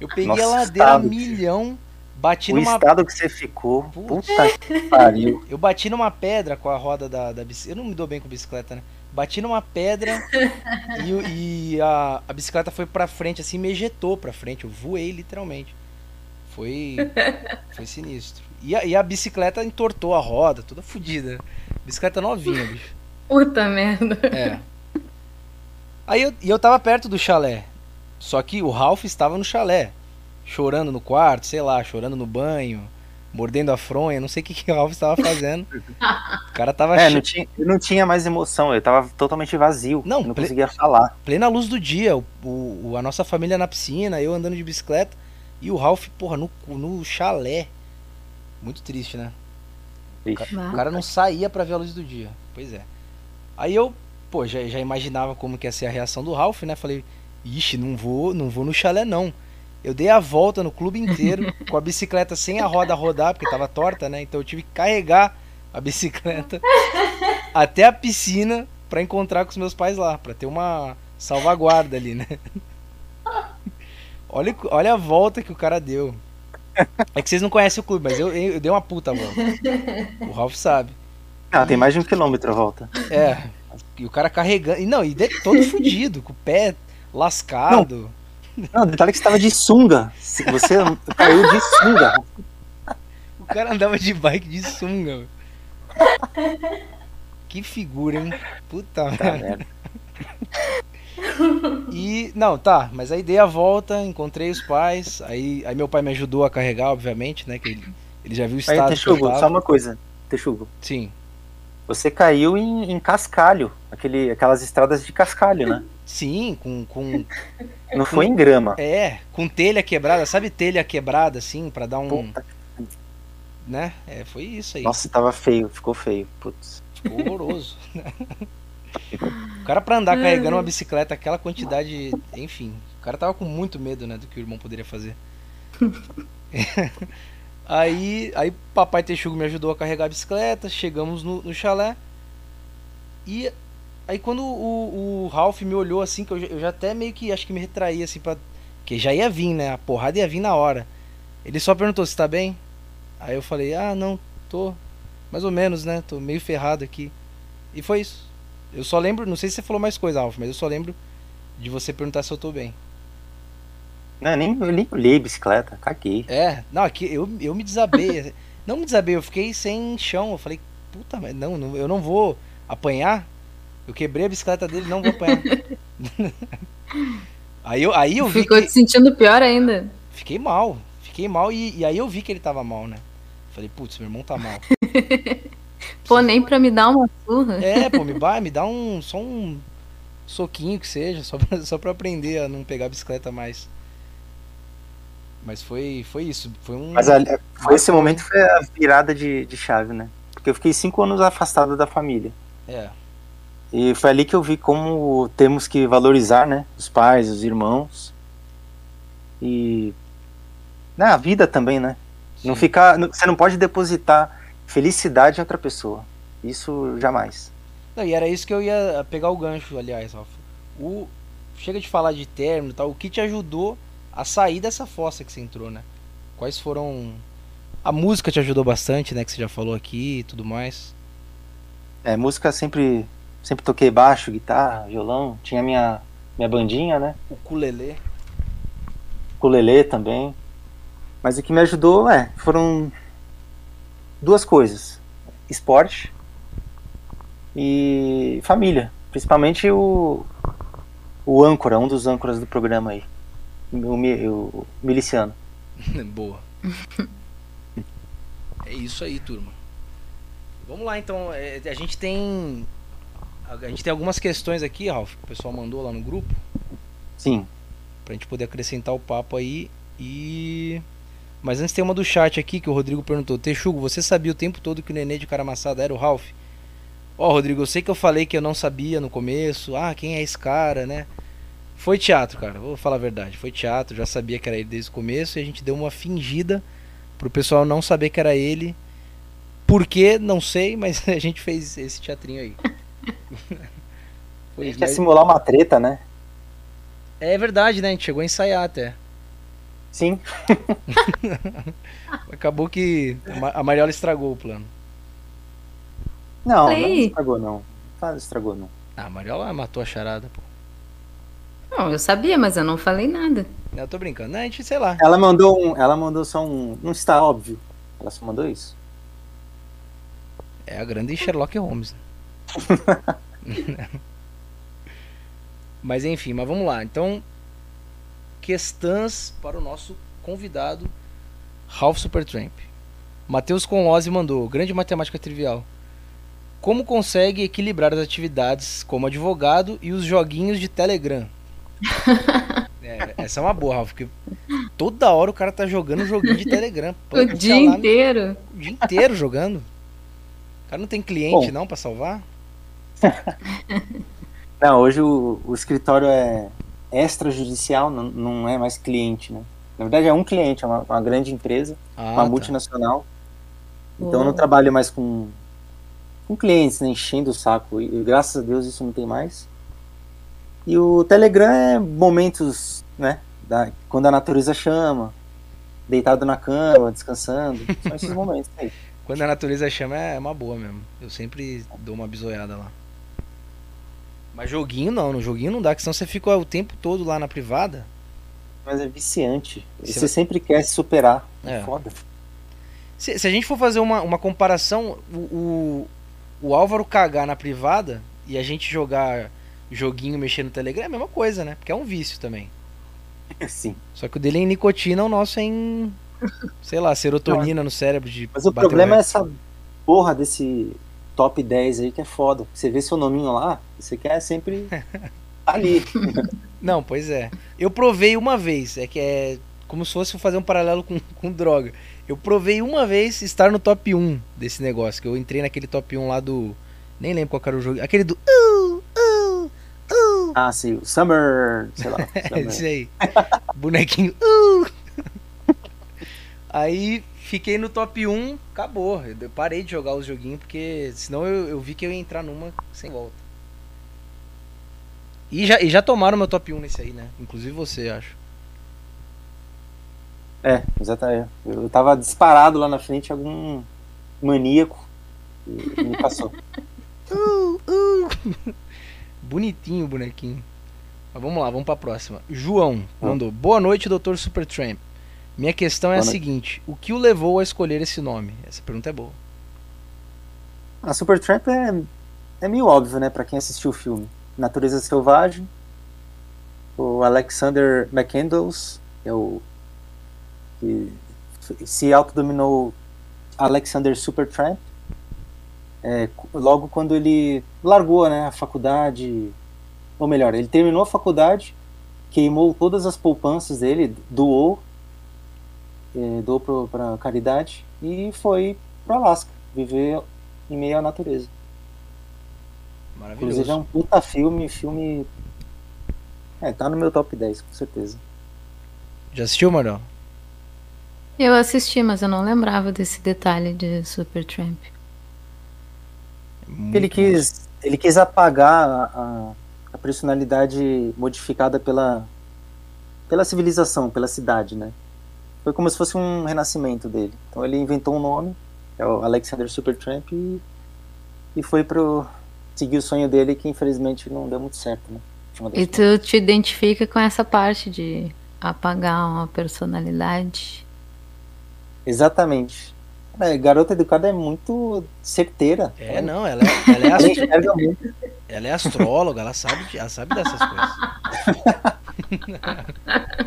Eu peguei Nossa, a ladeira estado, milhão. Bati o numa. estado que você ficou. Puta que pariu. Eu bati numa pedra com a roda da, da bicicleta. Eu não me dou bem com bicicleta, né? Bati numa pedra *laughs* e, e a, a, bicicleta foi pra frente, assim, me ejetou pra frente. Eu voei literalmente. Foi. *laughs* Foi sinistro. E a, e a bicicleta entortou a roda, toda fodida. Bicicleta novinha, bicho. Puta merda. É. Aí eu, e eu tava perto do chalé. Só que o Ralph estava no chalé. Chorando no quarto, sei lá, chorando no banho mordendo a fronha, não sei o que, que o Ralph estava fazendo. o cara tava É, não tinha, não tinha mais emoção, eu tava totalmente vazio. Não, não ple... conseguia falar. Plena luz do dia, o, o, a nossa família na piscina, eu andando de bicicleta e o Ralph, porra, no, no chalé. Muito triste, né? O cara, o cara, não saía para ver a luz do dia. Pois é. Aí eu, pô, já, já imaginava como que ia ser a reação do Ralph, né? Falei, ixi, não vou, não vou no chalé não. Eu dei a volta no clube inteiro *laughs* com a bicicleta sem a roda rodar, porque tava torta, né? Então eu tive que carregar a bicicleta *laughs* até a piscina para encontrar com os meus pais lá, para ter uma salvaguarda ali, né? Olha, olha a volta que o cara deu. É que vocês não conhecem o clube, mas eu, eu dei uma puta volta. O Ralph sabe. Ah, tem mais de um quilômetro a volta. É. E o cara carregando. E não, e todo fudido, com o pé lascado. Não. Não, detalhe que você tava de sunga. Você caiu de sunga. O cara andava de bike de sunga. Que figura, hein? Puta tá merda. E. Não, tá, mas aí dei a volta, encontrei os pais. Aí, aí meu pai me ajudou a carregar, obviamente, né? Que ele, ele já viu o estado. Aí, Texugo, só uma coisa. Texugo. Sim. Você caiu em, em cascalho. Aquele, aquelas estradas de cascalho, né? Sim, com, com não foi em grama. É, com telha quebrada, sabe telha quebrada assim, para dar um. Puta. Né? É, foi isso aí. Nossa, tava feio, ficou feio. Putz. Ficou horroroso. o cara pra andar carregando uma bicicleta, aquela quantidade. Enfim, o cara tava com muito medo, né, do que o irmão poderia fazer. *laughs* aí, aí papai Texugo me ajudou a carregar a bicicleta, chegamos no, no chalé. E Aí quando o, o Ralph me olhou assim, que eu, eu, já até meio que acho que me retraí assim pra. Que já ia vir, né? A porrada ia vir na hora. Ele só perguntou se tá bem. Aí eu falei, ah não, tô. Mais ou menos, né? Tô meio ferrado aqui. E foi isso. Eu só lembro, não sei se você falou mais coisa, Ralph, mas eu só lembro de você perguntar se eu tô bem. Não, nem, eu nem olhei bicicleta, caguei. É, não, aqui eu, eu me desabei. *laughs* não me desabei, eu fiquei sem chão. Eu falei, puta, mas não, não eu não vou apanhar eu quebrei a bicicleta dele, não vou apanhar. *laughs* Aí eu, aí eu vi. Ficou que... te sentindo pior ainda. Fiquei mal. Fiquei mal e, e aí eu vi que ele tava mal, né? Falei, putz, meu irmão tá mal. *laughs* pô, nem pra me dar uma surra. É, pô, me, vai, me dá um. Só um soquinho que seja, só pra, *laughs* só pra aprender a não pegar a bicicleta mais. Mas foi, foi isso. Foi um. Mas foi esse momento foi a virada de, de chave, né? Porque eu fiquei cinco anos afastado da família. É. E foi ali que eu vi como temos que valorizar, né? Os pais, os irmãos. E. Na vida também, né? Sim. Não ficar. Você não pode depositar felicidade em outra pessoa. Isso jamais. Não, e era isso que eu ia pegar o gancho, aliás, Rafa. O. Chega de falar de término e tal. O que te ajudou a sair dessa fossa que você entrou, né? Quais foram. A música te ajudou bastante, né? Que você já falou aqui e tudo mais. É, música sempre. Sempre toquei baixo, guitarra, violão. Tinha minha, minha bandinha, né? O ukulele. Ukulele também. Mas o que me ajudou, é, foram duas coisas: esporte e família. Principalmente o, o âncora, um dos âncoras do programa aí o, o miliciano. *laughs* Boa. *laughs* é isso aí, turma. Vamos lá então. É, a gente tem. A gente tem algumas questões aqui, Ralf, que o pessoal mandou lá no grupo. Sim. Pra gente poder acrescentar o papo aí. E. Mas antes tem uma do chat aqui que o Rodrigo perguntou: Texugo, você sabia o tempo todo que o nenê de cara amassada era o Ralph? Ó, oh, Rodrigo, eu sei que eu falei que eu não sabia no começo. Ah, quem é esse cara, né? Foi teatro, cara. Vou falar a verdade. Foi teatro. Já sabia que era ele desde o começo e a gente deu uma fingida pro pessoal não saber que era ele. Por quê? Não sei, mas *laughs* a gente fez esse teatrinho aí. Foi, a gente mas... quer simular uma treta, né? É verdade, né? A gente chegou a ensaiar até. Sim. *laughs* Acabou que a Mariola estragou o plano. Não, não estragou não. Não estragou não. Ah, a Mariola matou a charada, pô. Não, eu sabia, mas eu não falei nada. Eu tô brincando. Não, a gente, sei lá. Ela mandou um. Ela mandou só um. Não está óbvio. Ela só mandou isso. É a grande Sherlock Holmes. *laughs* mas enfim, mas vamos lá. Então, questões para o nosso convidado, Ralph Supertramp. Matheus Conlose mandou, grande matemática trivial. Como consegue equilibrar as atividades como advogado e os joguinhos de Telegram? *laughs* É, essa é uma boa, Ralf, porque toda hora o cara tá jogando um joguinho de Telegram. o dia inteiro. O dia inteiro jogando. O cara não tem cliente Bom. não para salvar? *laughs* Não, hoje o, o escritório é extrajudicial, não, não é mais cliente, né? Na verdade é um cliente, é uma, uma grande empresa, ah, uma tá. multinacional. Então eu não trabalho mais com, com clientes, né, enchendo o saco. E graças a Deus isso não tem mais. E o Telegram é momentos, né? Da, quando a natureza chama, deitado na cama, descansando. São esses *laughs* momentos aí. Quando a natureza chama é uma boa mesmo. Eu sempre dou uma bisoiada lá. Mas joguinho não, no joguinho não dá, que senão você fica o tempo todo lá na privada. Mas é viciante. Você, você sempre quer se superar. É, foda. Se, se, a gente for fazer uma, uma comparação, o, o, o Álvaro cagar na privada e a gente jogar joguinho mexer no Telegram é a mesma coisa, né? Porque é um vício também. *laughs* Sim. Só que o dele é em nicotina, o nosso é em. Sei lá, serotonina Não, no cérebro de. Mas o problema é essa porra desse top 10 aí que é foda. Você vê seu nominho lá, você quer sempre *laughs* ali. Não, pois é. Eu provei uma vez, é que é como se fosse fazer um paralelo com, *laughs* com droga. Eu provei uma vez estar no top 1 desse negócio, que eu entrei naquele top 1 lá do. Nem lembro qual era o jogo. Aquele do. Uh, uh, Uh. Ah, sim, o Summer. Sei lá. *laughs* Summer. Esse aí. Bonequinho. Uh. Aí fiquei no top 1, acabou. Eu parei de jogar os joguinhos porque senão eu, eu vi que eu ia entrar numa sem volta. E já, e já tomaram meu top 1 nesse aí, né? Inclusive você, acho. É, exatamente. Eu tava disparado lá na frente algum maníaco e me passou. *laughs* uh, uh. Bonitinho o bonequinho. Mas vamos lá, vamos pra próxima. João ah. mandou: Boa noite, Dr. Supertramp. Minha questão é Boa a noite. seguinte: O que o levou a escolher esse nome? Essa pergunta é boa. A Supertramp é, é meio óbvio, né, pra quem assistiu o filme. Natureza Selvagem. o Alexander McCandles, é o que se autodominou Alexander Supertramp, é, logo quando ele largou né, a faculdade, ou melhor, ele terminou a faculdade, queimou todas as poupanças dele, doou, é, doou para caridade e foi para Alasca, viver em meio à natureza. Maravilhoso. Inclusive é um puta filme, filme. É, tá no meu top 10, com certeza. Já assistiu, Marão? Eu assisti, mas eu não lembrava desse detalhe de Supertramp. Ele quis, ele quis apagar a, a, a, personalidade modificada pela, pela civilização, pela cidade, né? Foi como se fosse um renascimento dele. Então ele inventou um nome, é o Alexander Supertramp, e, e foi pro seguir o sonho dele que infelizmente não deu muito certo, né? E tu te identifica com essa parte de apagar uma personalidade? Exatamente. É, garota educada é muito certeira. É, não, ela é, ela é, *laughs* astro... ela é astróloga, ela sabe, ela sabe dessas coisas.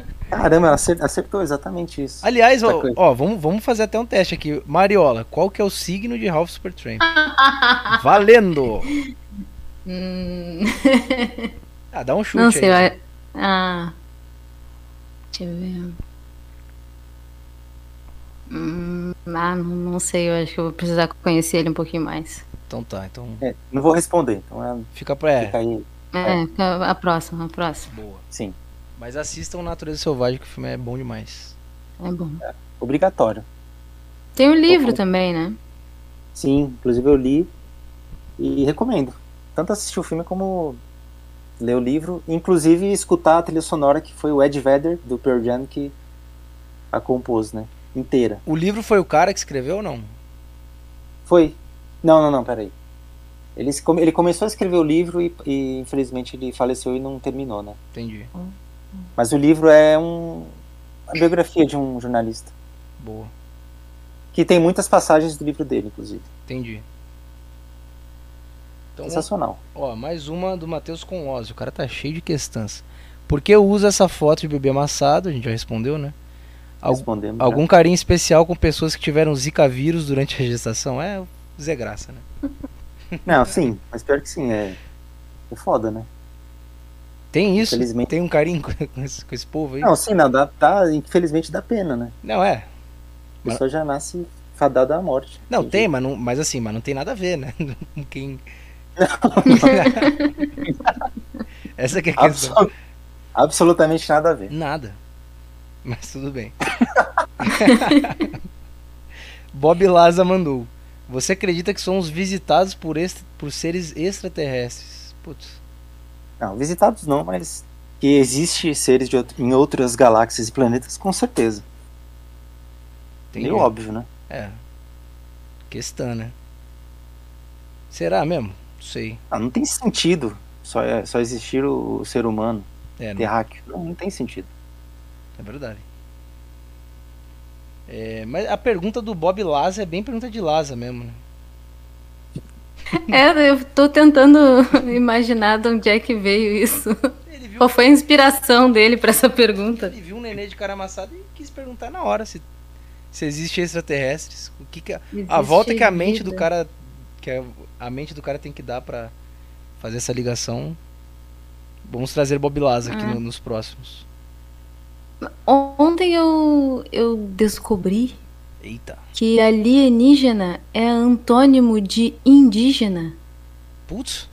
*laughs* Caramba, ela acertou exatamente isso. Aliás, ó, ó, vamos, vamos fazer até um teste aqui. Mariola, qual que é o signo de Ralph Supertramp? Valendo! *laughs* Hum... ah, dá um chute Não sei, aí. Ah. Deixa eu ver. Hum, ah, não, não, sei, eu acho que eu vou precisar conhecer ele um pouquinho mais. Então tá, então. É, não vou responder, então é, fica pra é. Fica aí. É, é, a próxima, a próxima. Boa. Sim. Mas assistam Natureza Selvagem, que o filme é bom demais. É bom. É, obrigatório. Tem o um livro também, né? Sim, inclusive eu li e recomendo. Tanto assistir o filme como ler o livro, inclusive escutar a trilha sonora que foi o Ed Vedder do Pearl Jam que a compôs, né? inteira. O livro foi o cara que escreveu ou não? Foi. Não, não, não, peraí. Ele, ele começou a escrever o livro e, e, infelizmente ele faleceu e não terminou, né? Entendi. Mas o livro é um, a biografia de um jornalista. Boa. Que tem muitas passagens do livro dele, inclusive. Entendi. Então, Sensacional. Ó, mais uma do Matheus com. O cara tá cheio de questões. Por que usa essa foto de bebê amassado? A gente já respondeu, né? Respondemos, algum já. carinho especial com pessoas que tiveram zika vírus durante a gestação? É Zé Graça, né? *laughs* Não, sim, mas pior que sim, é, é foda, né? Tem isso? Infelizmente... Tem um carinho *laughs* com esse, com esse povo aí? Não, sim, não, dá, tá, infelizmente dá pena, né? Não, é. A pessoa mas... já nasce fadada à morte. Não, tem, mas, não, mas assim, mas não tem nada a ver, né? *laughs* Com quem... *laughs* Essa que é a questão. Absol... Absolutamente nada a ver. Nada. Mas tudo bem. Bob Laza mandou. Você acredita que somos visitados por, por seres extraterrestres? Putz. Não, visitados não, mas que existe seres de outro, em outras galáxias e planetas, com certeza. Entendi. Meio óbvio, né? É. Questão, né? Será mesmo? Não sei. Ah, não tem sentido só, é, só existir o, o ser humano é, terráqueo. Não, não tem sentido. É verdade. É, mas a pergunta do Bob Laza é bem pergunta de Laza mesmo, né? É, eu tô tentando imaginar de onde é que veio isso. Qual foi a inspiração dele para essa pergunta? Ele viu um nenê de cara amassado e quis perguntar na hora se, se existe extraterrestres. O que, que a, a volta que a mente vida. do cara que a, a mente do cara tem que dar para fazer essa ligação. Vamos trazer Bob aqui ah. no, nos próximos. Ontem eu, eu descobri Eita. que alienígena é antônimo de indígena. Putz.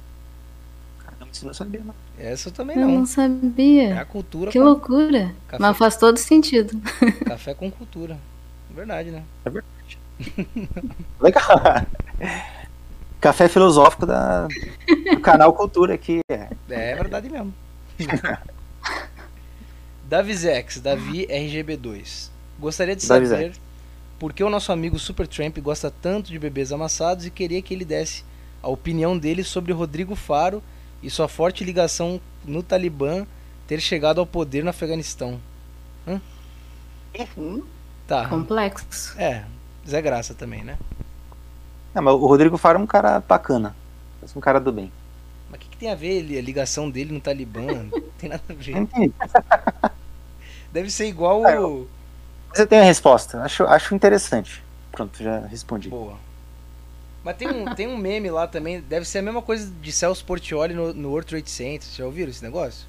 Caramba, você não sabia, não. Essa eu também eu não. não sabia. É a cultura. Que com... loucura. Café... Mas faz todo sentido. *laughs* Café com cultura. Verdade, né? É verdade. *laughs* Legal. Café filosófico da, do canal Cultura aqui. É, é verdade mesmo. Davizex, *laughs* Davi RGB2. Gostaria de saber por que o nosso amigo Supertramp gosta tanto de bebês amassados e queria que ele desse a opinião dele sobre Rodrigo Faro e sua forte ligação no Talibã ter chegado ao poder no Afeganistão. Hã? Uhum. Tá. Complexo. É, Zé Graça também, né? É, mas o Rodrigo Faro é um cara bacana. É um cara do bem. Mas o que, que, tem a ver a ligação dele no Talibã? *laughs* tem nada a ver. Deve ser igual é, o. Você tem a resposta. Acho, acho interessante. Pronto, já respondi. Boa. Mas tem um, tem um meme lá também. Deve ser a mesma coisa de Celso Portioli no, no World Trade Center. Vocês já ouviram esse negócio?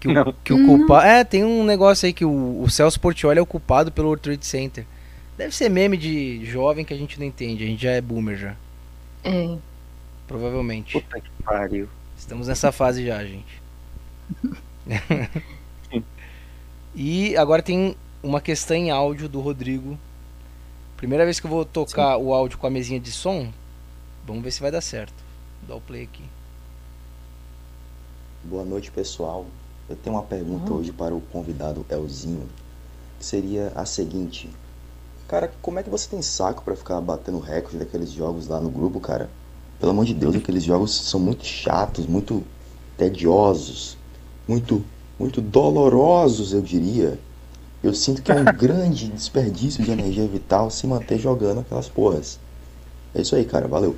Que o, que o culpado. É, tem um negócio aí que o, o Celso Portioli é o culpado pelo World Trade Center. Deve ser meme de jovem que a gente não entende. A gente já é boomer já. É. Provavelmente. Puta que pariu. Estamos nessa fase já, gente. *laughs* e agora tem uma questão em áudio do Rodrigo. Primeira vez que eu vou tocar Sim. o áudio com a mesinha de som. Vamos ver se vai dar certo. Vou dar o play aqui. Boa noite, pessoal. Eu tenho uma pergunta uhum. hoje para o convidado Elzinho, que seria a seguinte: Cara, como é que você tem saco para ficar batendo recorde daqueles jogos lá no grupo, cara? Pelo amor de Deus, aqueles jogos são muito chatos, muito tediosos, muito, muito dolorosos, eu diria. Eu sinto que é um *laughs* grande desperdício de energia vital se manter jogando aquelas porras. É isso aí, cara. Valeu.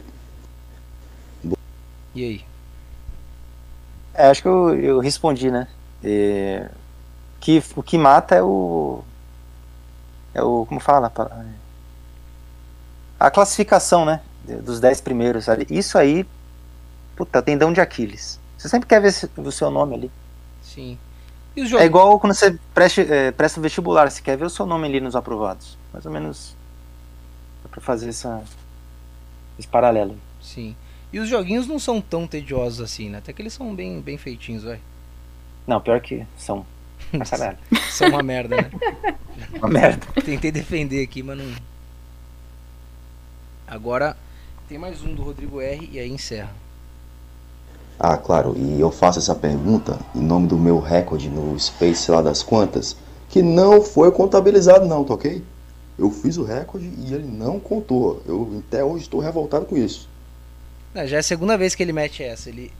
E aí? É, acho que eu, eu respondi, né? É, que o que mata é o é o como fala a classificação, né? dos 10 primeiros ali. Isso aí, puta, tendão de Aquiles. Você sempre quer ver o seu nome ali. Sim. É igual quando você preste, é, presta vestibular, você quer ver o seu nome ali nos aprovados. Mais ou menos é pra fazer essa, esse paralelo. Sim. E os joguinhos não são tão tediosos assim, né? Até que eles são bem, bem feitinhos, vai. Não, pior que são. *laughs* são uma merda, né? *laughs* uma merda. Tentei defender aqui, mas não. Agora, tem mais um do Rodrigo R e aí encerra. Ah, claro, e eu faço essa pergunta em nome do meu recorde no Space lá das quantas, que não foi contabilizado não, tá ok? Eu fiz o recorde e ele não contou. Eu até hoje estou revoltado com isso. Não, já é a segunda vez que ele mete essa. Ele...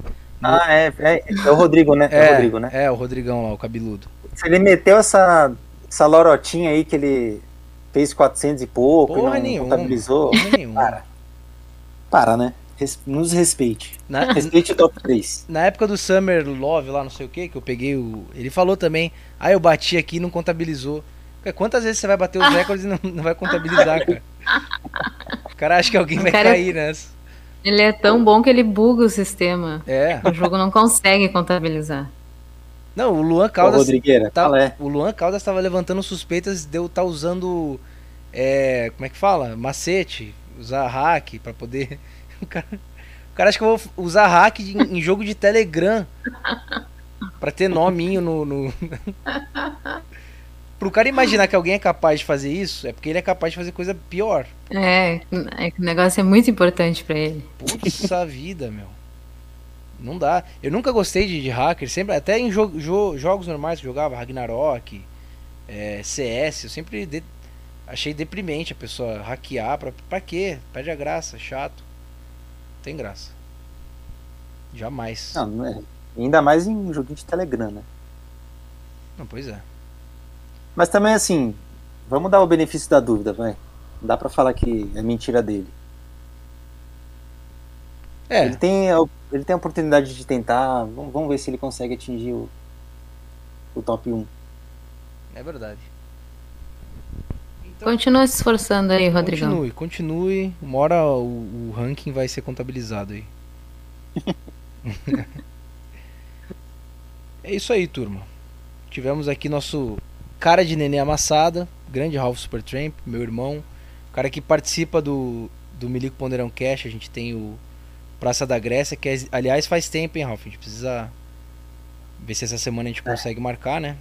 Ah, é, é, é o Rodrigo, né? É, é, o Rodrigo, né? É, o Rodrigão lá, o cabeludo. Se ele meteu essa, essa lorotinha aí que ele fez 400 e pouco, Porra não nenhuma. contabilizou. Porra nenhuma. Para. Para, né? Nos respeite. Na... *laughs* Respeite o top 3. Na época do Summer Love lá, não sei o que, que eu peguei o. Ele falou também. Ah, eu bati aqui e não contabilizou. Quantas vezes você vai bater os *laughs* recordes e não, não vai contabilizar, cara? O cara acha que alguém vai cara, cair nessa. Ele é tão bom que ele buga o sistema. É. O jogo não consegue contabilizar. Não, o Luan Caldas. Ô, Rodrigueira, tá, é? O Luan Caldas estava levantando suspeitas de eu estar tá usando. É, como é que fala? Macete, usar hack para poder. *laughs* O cara, o cara acha que eu vou usar hack de, em jogo de Telegram *laughs* para ter nominho no. no... *laughs* Pro cara imaginar que alguém é capaz de fazer isso, é porque ele é capaz de fazer coisa pior. É, é que o negócio é muito importante para ele. Puxa vida, meu. Não dá. Eu nunca gostei de, de hacker, sempre, até em jo, jo, jogos normais que jogava, Ragnarok, é, CS, eu sempre de, achei deprimente a pessoa hackear. Pra, pra quê? Perde a graça, chato. Tem graça. Jamais. Não, não é. Ainda mais em joguinho de Telegram, né? Não, pois é. Mas também assim, vamos dar o benefício da dúvida, vai. Não dá pra falar que é mentira dele. É. Ele tem, ele tem a oportunidade de tentar. Vamos ver se ele consegue atingir o, o top 1. É verdade. Então, continua se esforçando aí, Rodrigão. Continue, continue. Uma hora o, o ranking vai ser contabilizado aí. *laughs* é isso aí, turma. Tivemos aqui nosso cara de neném amassada, grande Ralph Supertramp, meu irmão. Cara que participa do, do Milico Ponderão Cash. A gente tem o Praça da Grécia, que é, aliás faz tempo, hein, Ralf? A gente precisa ver se essa semana a gente é. consegue marcar, né?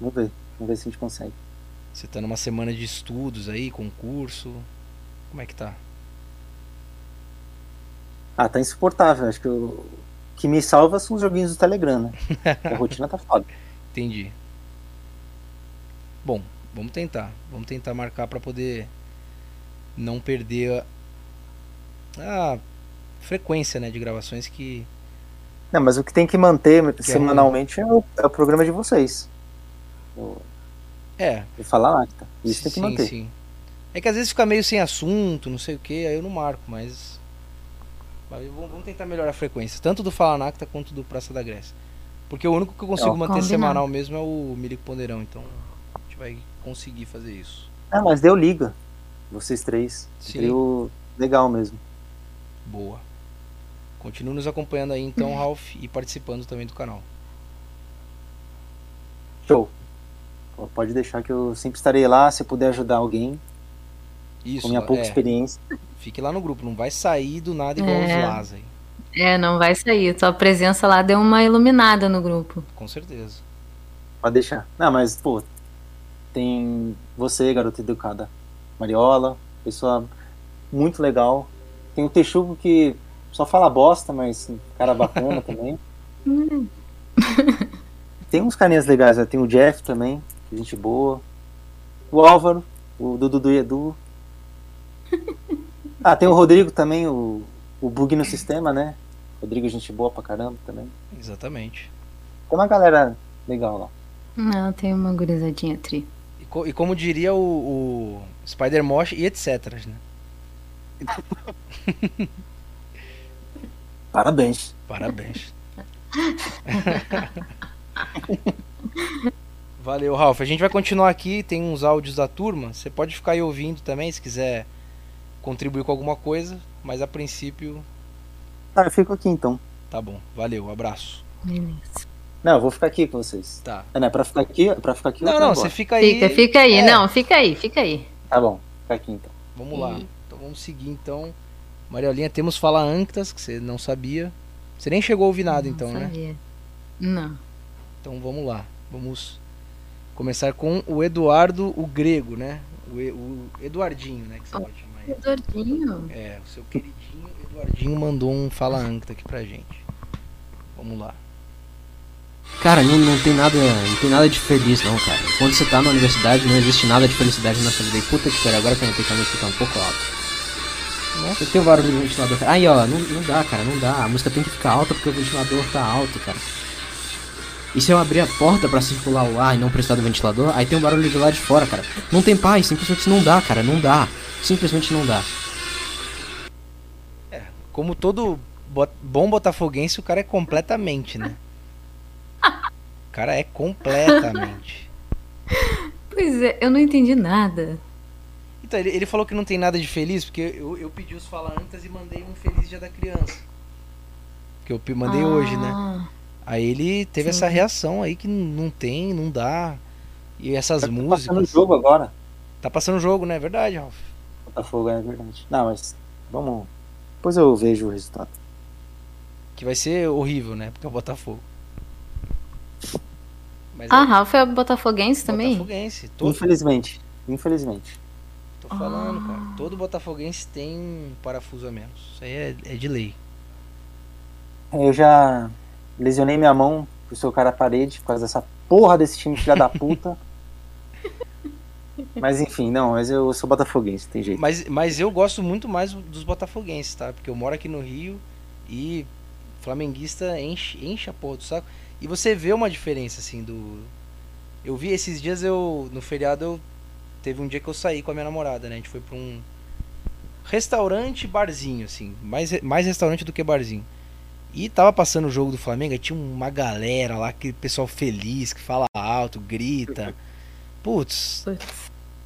Vamos ver, vamos ver se a gente consegue. Você tá numa semana de estudos aí, concurso. Como é que tá? Ah, tá insuportável. Acho que o que me salva são os joguinhos do Telegram, né? a *laughs* rotina tá foda. Entendi. Bom, vamos tentar. Vamos tentar marcar para poder não perder a, a frequência né, de gravações que. Não, mas o que tem que manter que é semanalmente é, o, é, o, programa de vocês. O... É. E falar lá, tá? Isso tem que sim, manter. Sim. É que às vezes fica meio sem assunto, não sei o que, aí eu não marco, mas. Mas vamos tentar melhorar a frequência, tanto do Fala Nacta quanto do Praça da Grécia. Porque o único que eu consigo manter semanal mesmo é o Milico Ponderão, então a gente vai conseguir fazer isso. Ah, mas deu liga. Vocês três. Sim. Deu legal mesmo. Boa. Continue nos acompanhando aí então, *clears throat* Ralph, e participando também do canal. Show. Pode deixar que eu sempre estarei lá se puder ajudar alguém. Isso. Com minha pouca é. experiência. Fique lá no grupo, não vai sair do nada igual é. os Laz aí. É, não vai sair. Sua presença lá deu uma iluminada no grupo. Com certeza. Pode deixar. Não, mas, pô, tem você, garota educada. Mariola, pessoa muito legal. Tem o Texugo que só fala bosta, mas cara bacana *laughs* também. Tem uns carinhas legais, né? Tem o Jeff também, gente boa. O Álvaro, o Dudu e Edu. *laughs* Ah, tem o Rodrigo também, o, o bug no sistema, né? Rodrigo, gente boa pra caramba também. Exatamente. Tem uma galera legal lá. Não, tem uma gurizadinha tri. E, co e como diria o, o Spider-Mosh e etc, né? *laughs* Parabéns. Parabéns. *laughs* Valeu, Ralf. A gente vai continuar aqui, tem uns áudios da turma. Você pode ficar aí ouvindo também, se quiser contribuir com alguma coisa, mas a princípio. Tá, eu fico aqui então. Tá bom, valeu, abraço. Beleza. Não, eu vou ficar aqui com vocês. Tá. É, né? Pra ficar aqui, pra ficar aqui. Não, não, você fica aí. Fica, fica aí. É. Não, fica aí, fica aí. Tá bom, fica aqui então. Vamos e... lá. Então vamos seguir então. Mariolinha, temos Fala Anctas, que você não sabia. Você nem chegou a ouvir nada não então, né? sabia. né? Não. Então vamos lá. Vamos começar com o Eduardo, o grego, né? O, o Eduardinho, né? Que você pode chamar ele. Eduardinho? É, o seu queridinho Eduardinho mandou um Fala Ancta aqui pra gente. Vamos lá. Cara, não, não tem nada não tem nada de feliz não, cara. Quando você tá na universidade não existe nada de felicidade na sua vida. E puta que pariu, agora que eu notei que a música tá um pouco alta. Nossa, tem o barulho do ventilador. Aí, ó, não, não dá, cara, não dá. A música tem que ficar alta porque o ventilador tá alto, cara. E se eu abrir a porta para circular o ar e não precisar do ventilador, aí tem um barulho do lado de fora, cara. Não tem paz, simplesmente não dá, cara, não dá. Simplesmente não dá. É, como todo bom botafoguense, o cara é completamente, né? O cara é completamente. *laughs* Pois é, eu não entendi nada. Então, ele, ele falou que não tem nada de feliz, porque eu, eu pedi os falantes e mandei um Feliz Dia da Criança. Que eu mandei ah. hoje, né? Aí ele teve Sim. essa reação aí que não tem, não dá. E essas tá músicas. Tá passando o jogo agora. Tá passando o jogo, né? É verdade, Ralf. Botafogo é verdade. Não, mas vamos. Depois eu vejo o resultado. Que vai ser horrível, né? Porque é o Botafogo. Mas ah, é... Ralf é botafoguense também? Botafoguense. Todo... Infelizmente. Infelizmente. Tô falando, ah. cara. Todo botafoguense tem um parafuso a menos. Isso aí é, é de lei. Eu já lesionei minha mão pro seu cara à parede por causa dessa porra desse time filha da puta. *laughs* Mas enfim, não, mas eu sou botafoguense, tem jeito. Mas, mas eu gosto muito mais dos botafoguenses, tá? Porque eu moro aqui no Rio e flamenguista enche, enche a porra do saco. E você vê uma diferença, assim, do. Eu vi esses dias, eu. No feriado, eu. Teve um dia que eu saí com a minha namorada, né? A gente foi pra um. Restaurante barzinho, assim. Mais, mais restaurante do que barzinho. E tava passando o jogo do Flamengo, aí tinha uma galera lá, aquele pessoal feliz, que fala alto, grita. Putz.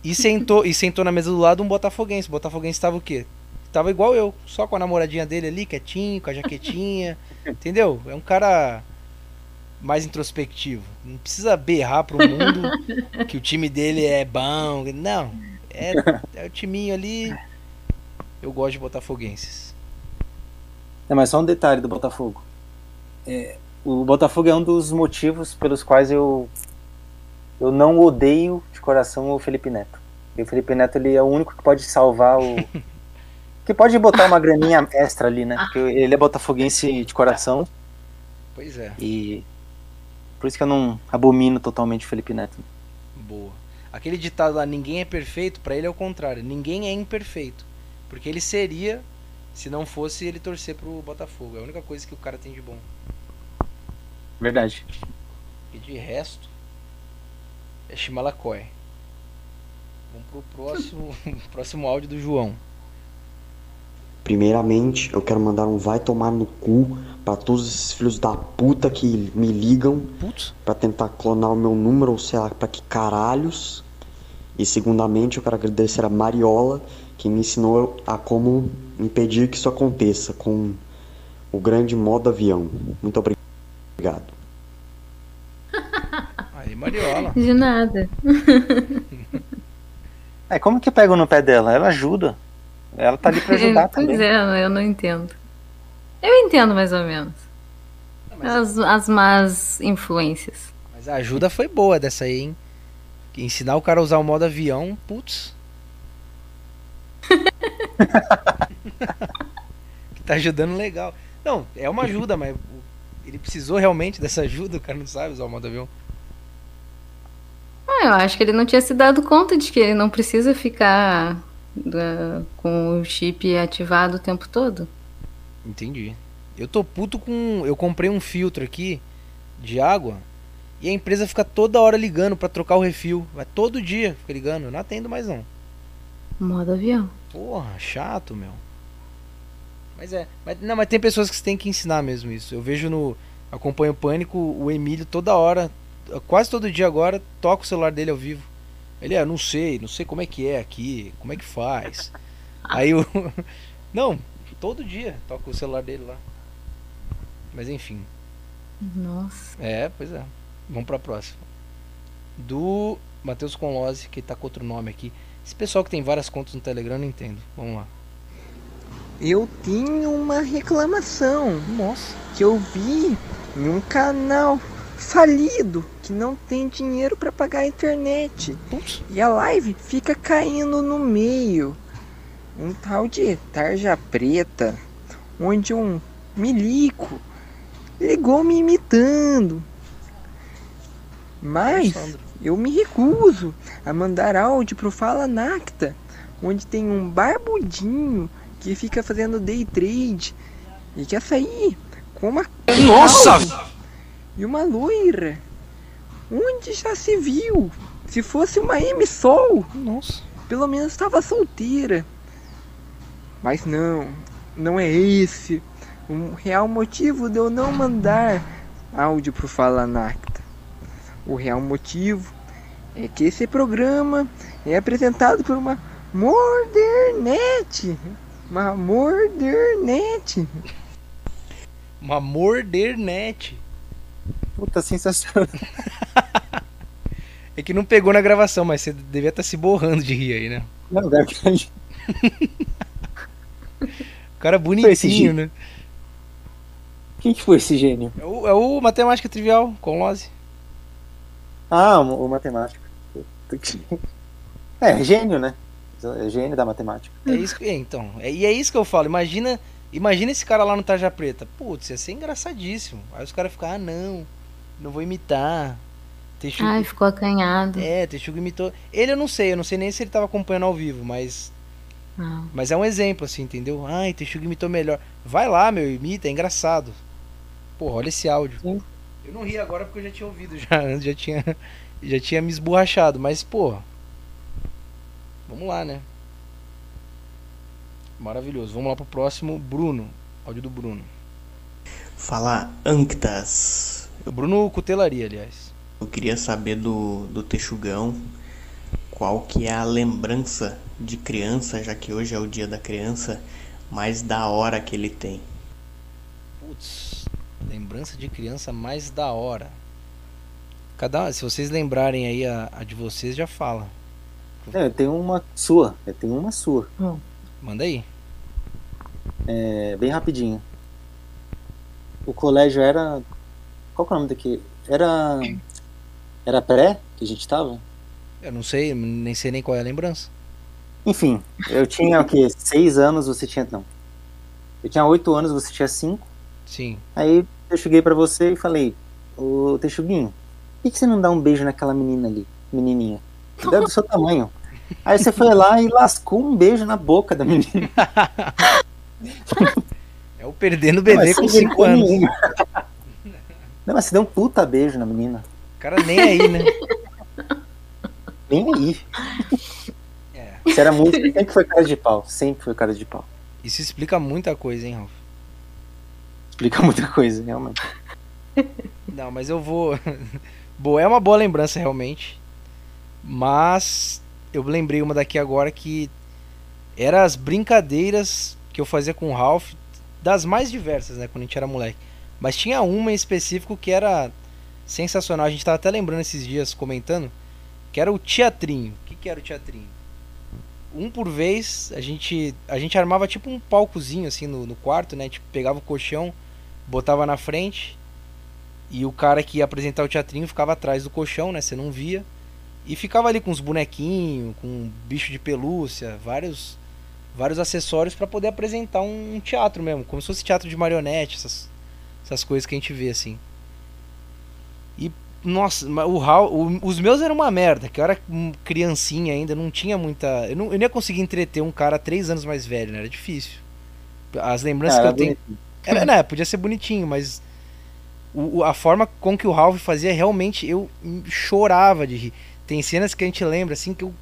E sentou, e sentou na mesa do lado um botafoguense. O botafoguense tava o quê? Tava igual eu, só com a namoradinha dele ali, quietinho, com a jaquetinha. *laughs* entendeu? É um cara mais introspectivo. Não precisa berrar pro mundo que o time dele é bom. Não. É, é o timinho ali. Eu gosto de botafoguenses. É, mas só um detalhe do Botafogo. É, o Botafogo é um dos motivos pelos quais eu eu não odeio de coração o Felipe Neto. E o Felipe Neto ele é o único que pode salvar o *laughs* que pode botar uma graninha extra ali, né? Porque ele é botafoguense de coração. Pois é. E por isso que eu não abomino totalmente o Felipe Neto. Boa. Aquele ditado lá, ninguém é perfeito, para ele é o contrário. Ninguém é imperfeito. Porque ele seria se não fosse ele torcer pro Botafogo. É a única coisa que o cara tem de bom. Verdade. E de resto, é Chimalacói. Vamos pro próximo, *laughs* próximo áudio do João. Primeiramente, eu quero mandar um vai tomar no cu para todos esses filhos da puta que me ligam para tentar clonar o meu número, ou sei lá, pra que caralhos. E segundamente, eu quero agradecer a Mariola, que me ensinou a como impedir que isso aconteça com o grande modo avião. Muito obrigado. *laughs* Aí, Mariola. De nada. *laughs* É, como que pegam no pé dela? Ela ajuda. Ela tá ali pra ajudar pois também. é, eu não entendo. Eu entendo mais ou menos. As, as más influências. Mas a ajuda foi boa dessa aí, hein? Que ensinar o cara a usar o modo avião, putz. *laughs* tá ajudando legal. Não, é uma ajuda, mas ele precisou realmente dessa ajuda, o cara não sabe usar o modo avião. Ah, eu acho que ele não tinha se dado conta de que ele não precisa ficar uh, com o chip ativado o tempo todo. Entendi. Eu tô puto com. Eu comprei um filtro aqui de água e a empresa fica toda hora ligando para trocar o refil. Vai todo dia fica ligando. Eu não atendo mais não. Modo avião. Porra, chato, meu. Mas é. Mas, não, mas tem pessoas que você tem que ensinar mesmo isso. Eu vejo no. Acompanho o Pânico, o Emílio toda hora, quase todo dia agora, toca o celular dele ao vivo. Ele é, não sei, não sei como é que é aqui, como é que faz. *laughs* Aí o. *laughs* Não, todo dia toca o celular dele lá. Mas enfim. Nossa. É, pois é. Vamos pra próxima. Do Matheus Conlose, que tá com outro nome aqui. Esse pessoal que tem várias contas no Telegram, não entendo. Vamos lá. Eu tenho uma reclamação. Nossa. Que eu vi em um canal falido que não tem dinheiro para pagar a internet. Putz. E a live fica caindo no meio. Um tal de tarja preta, onde um milico ligou me imitando. Mas eu me recuso a mandar áudio pro Fala Nacta, onde tem um barbudinho que fica fazendo day trade e quer sair com uma Nossa! e uma loira. Onde já se viu? Se fosse uma M Sol, Nossa. pelo menos estava solteira. Mas não, não é esse o real motivo de eu não mandar áudio pro Fala Nacta. O real motivo é que esse programa é apresentado por uma Mordernet. Uma Mordernet. Uma mordernet. Puta sensacional. *laughs* É que não pegou na gravação, mas você devia estar se borrando de rir aí, né? Não, deve *laughs* O cara bonitinho, né? Quem que foi esse gênio? É o, é o Matemática Trivial, com Lose. Ah, o, o matemático. É, gênio, né? É gênio da matemática. É isso que, então. É, e é isso que eu falo. Imagina, imagina esse cara lá no Tarja Preta. Putz, ia ser engraçadíssimo. Aí os caras ficam, ah, não, não vou imitar. Texugo, Ai, ficou acanhado. é, Texugo imitou. Ele eu não sei, eu não sei nem se ele tava acompanhando ao vivo, mas. Não. Mas é um exemplo, assim, entendeu? Ai, Texugo imitou melhor. Vai lá, meu, imita, é engraçado. Porra, olha esse áudio. Sim. Eu não ri agora porque eu já tinha ouvido *laughs* já, já tinha, já tinha me esborrachado, mas, porra. Vamos lá, né? Maravilhoso. Vamos lá pro próximo. Bruno. Áudio do Bruno. Fala Anctas. O Bruno Cutelaria, aliás. Eu queria saber do, do Texugão qual que é a lembrança de criança, já que hoje é o dia da criança, mais da hora que ele tem. Putz, lembrança de criança mais da hora. Cada, se vocês lembrarem aí a, a de vocês, já fala. É, eu tenho uma sua. Eu tenho uma sua. Manda aí. É, bem rapidinho. O colégio era. Qual que é o nome daqui? Era. Era pré que a gente tava? Eu não sei, nem sei nem qual é a lembrança. Enfim, eu tinha o quê? Seis anos, você tinha. Não. Eu tinha oito anos, você tinha cinco. Sim. Aí eu cheguei pra você e falei: Ô Texuguinho, por que, você não dá um beijo naquela menina ali? Menininha? *laughs* É do seu tamanho. Aí você foi lá e lascou um beijo na boca da menina. *laughs* É o perdendo o bebê Não, com sem 5 vergonha anos. Não, mas você deu um puta beijo na menina. O cara nem aí, né? *laughs* Nem aí. É. Você era muito. Sempre foi cara de pau. Sempre foi cara de pau. Isso explica muita coisa, hein, Ralf? Explica *laughs* muita coisa, realmente. *laughs* Não, mas eu vou. *laughs* Boa, é uma boa lembrança realmente. Mas eu lembrei uma daqui agora que era as brincadeiras que eu fazia com o Ralph, das mais diversas, né, quando a gente era moleque. Mas tinha uma em específico que era sensacional. A gente tava até lembrando esses dias comentando, que era o teatrinho. O que, que era o teatrinho? Um por vez, a gente a gente armava tipo um palcozinho assim no, no quarto, né? Tipo, pegava o colchão, botava na frente e o cara que ia apresentar o teatrinho ficava atrás do colchão, né? Você não via. E ficava ali com os bonequinhos, com bicho de pelúcia, vários vários acessórios para poder apresentar um teatro mesmo, como se fosse teatro de marionete, essas, essas coisas que a gente vê assim. E nossa, o, o, os meus eram uma merda, que eu era criancinha ainda, não tinha muita. Eu não, eu não ia conseguir entreter um cara três anos mais velho, né? Era difícil. As lembranças que eu tenho. Era, *laughs* né, podia ser bonitinho, mas o, a forma com que o Ralph fazia, realmente eu chorava de rir. Tem cenas que a gente lembra, assim, que eu,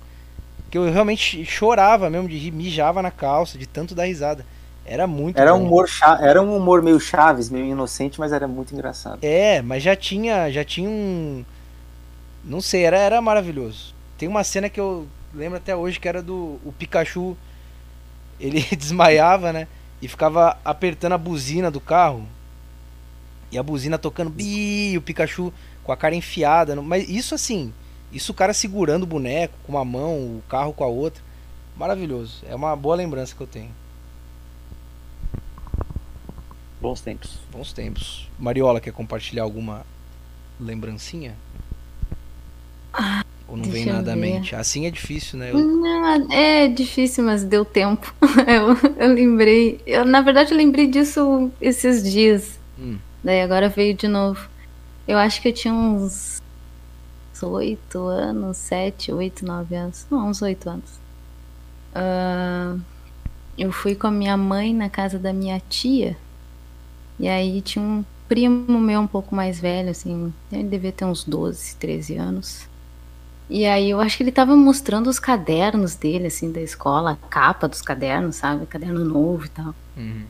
que eu realmente chorava mesmo de rir, mijava na calça, de tanto dar risada. Era muito era um humor Era um humor meio Chaves, meio inocente, mas era muito engraçado. É, mas já tinha, já tinha um. Não sei, era, era maravilhoso. Tem uma cena que eu lembro até hoje que era do o Pikachu. Ele *laughs* desmaiava, né? E ficava apertando a buzina do carro e a buzina tocando bi, o Pikachu com a cara enfiada. No... Mas isso assim, isso o cara segurando o boneco com uma mão, o carro com a outra. Maravilhoso. É uma boa lembrança que eu tenho. Bons tempos. Bons tempos. Mariola, quer compartilhar alguma lembrancinha? Ah, Ou não vem nada à mente? Assim é difícil, né? Eu... Não, é difícil, mas deu tempo. *laughs* eu, eu lembrei. Eu, na verdade, eu lembrei disso esses dias. Hum. Daí agora veio de novo. Eu acho que eu tinha uns oito anos, sete, oito, nove anos. Não, uns oito anos. Uh, eu fui com a minha mãe na casa da minha tia. E aí tinha um primo meu um pouco mais velho, assim. Ele devia ter uns 12, 13 anos. E aí eu acho que ele tava mostrando os cadernos dele, assim, da escola, a capa dos cadernos, sabe? Caderno novo e tal. Uhum.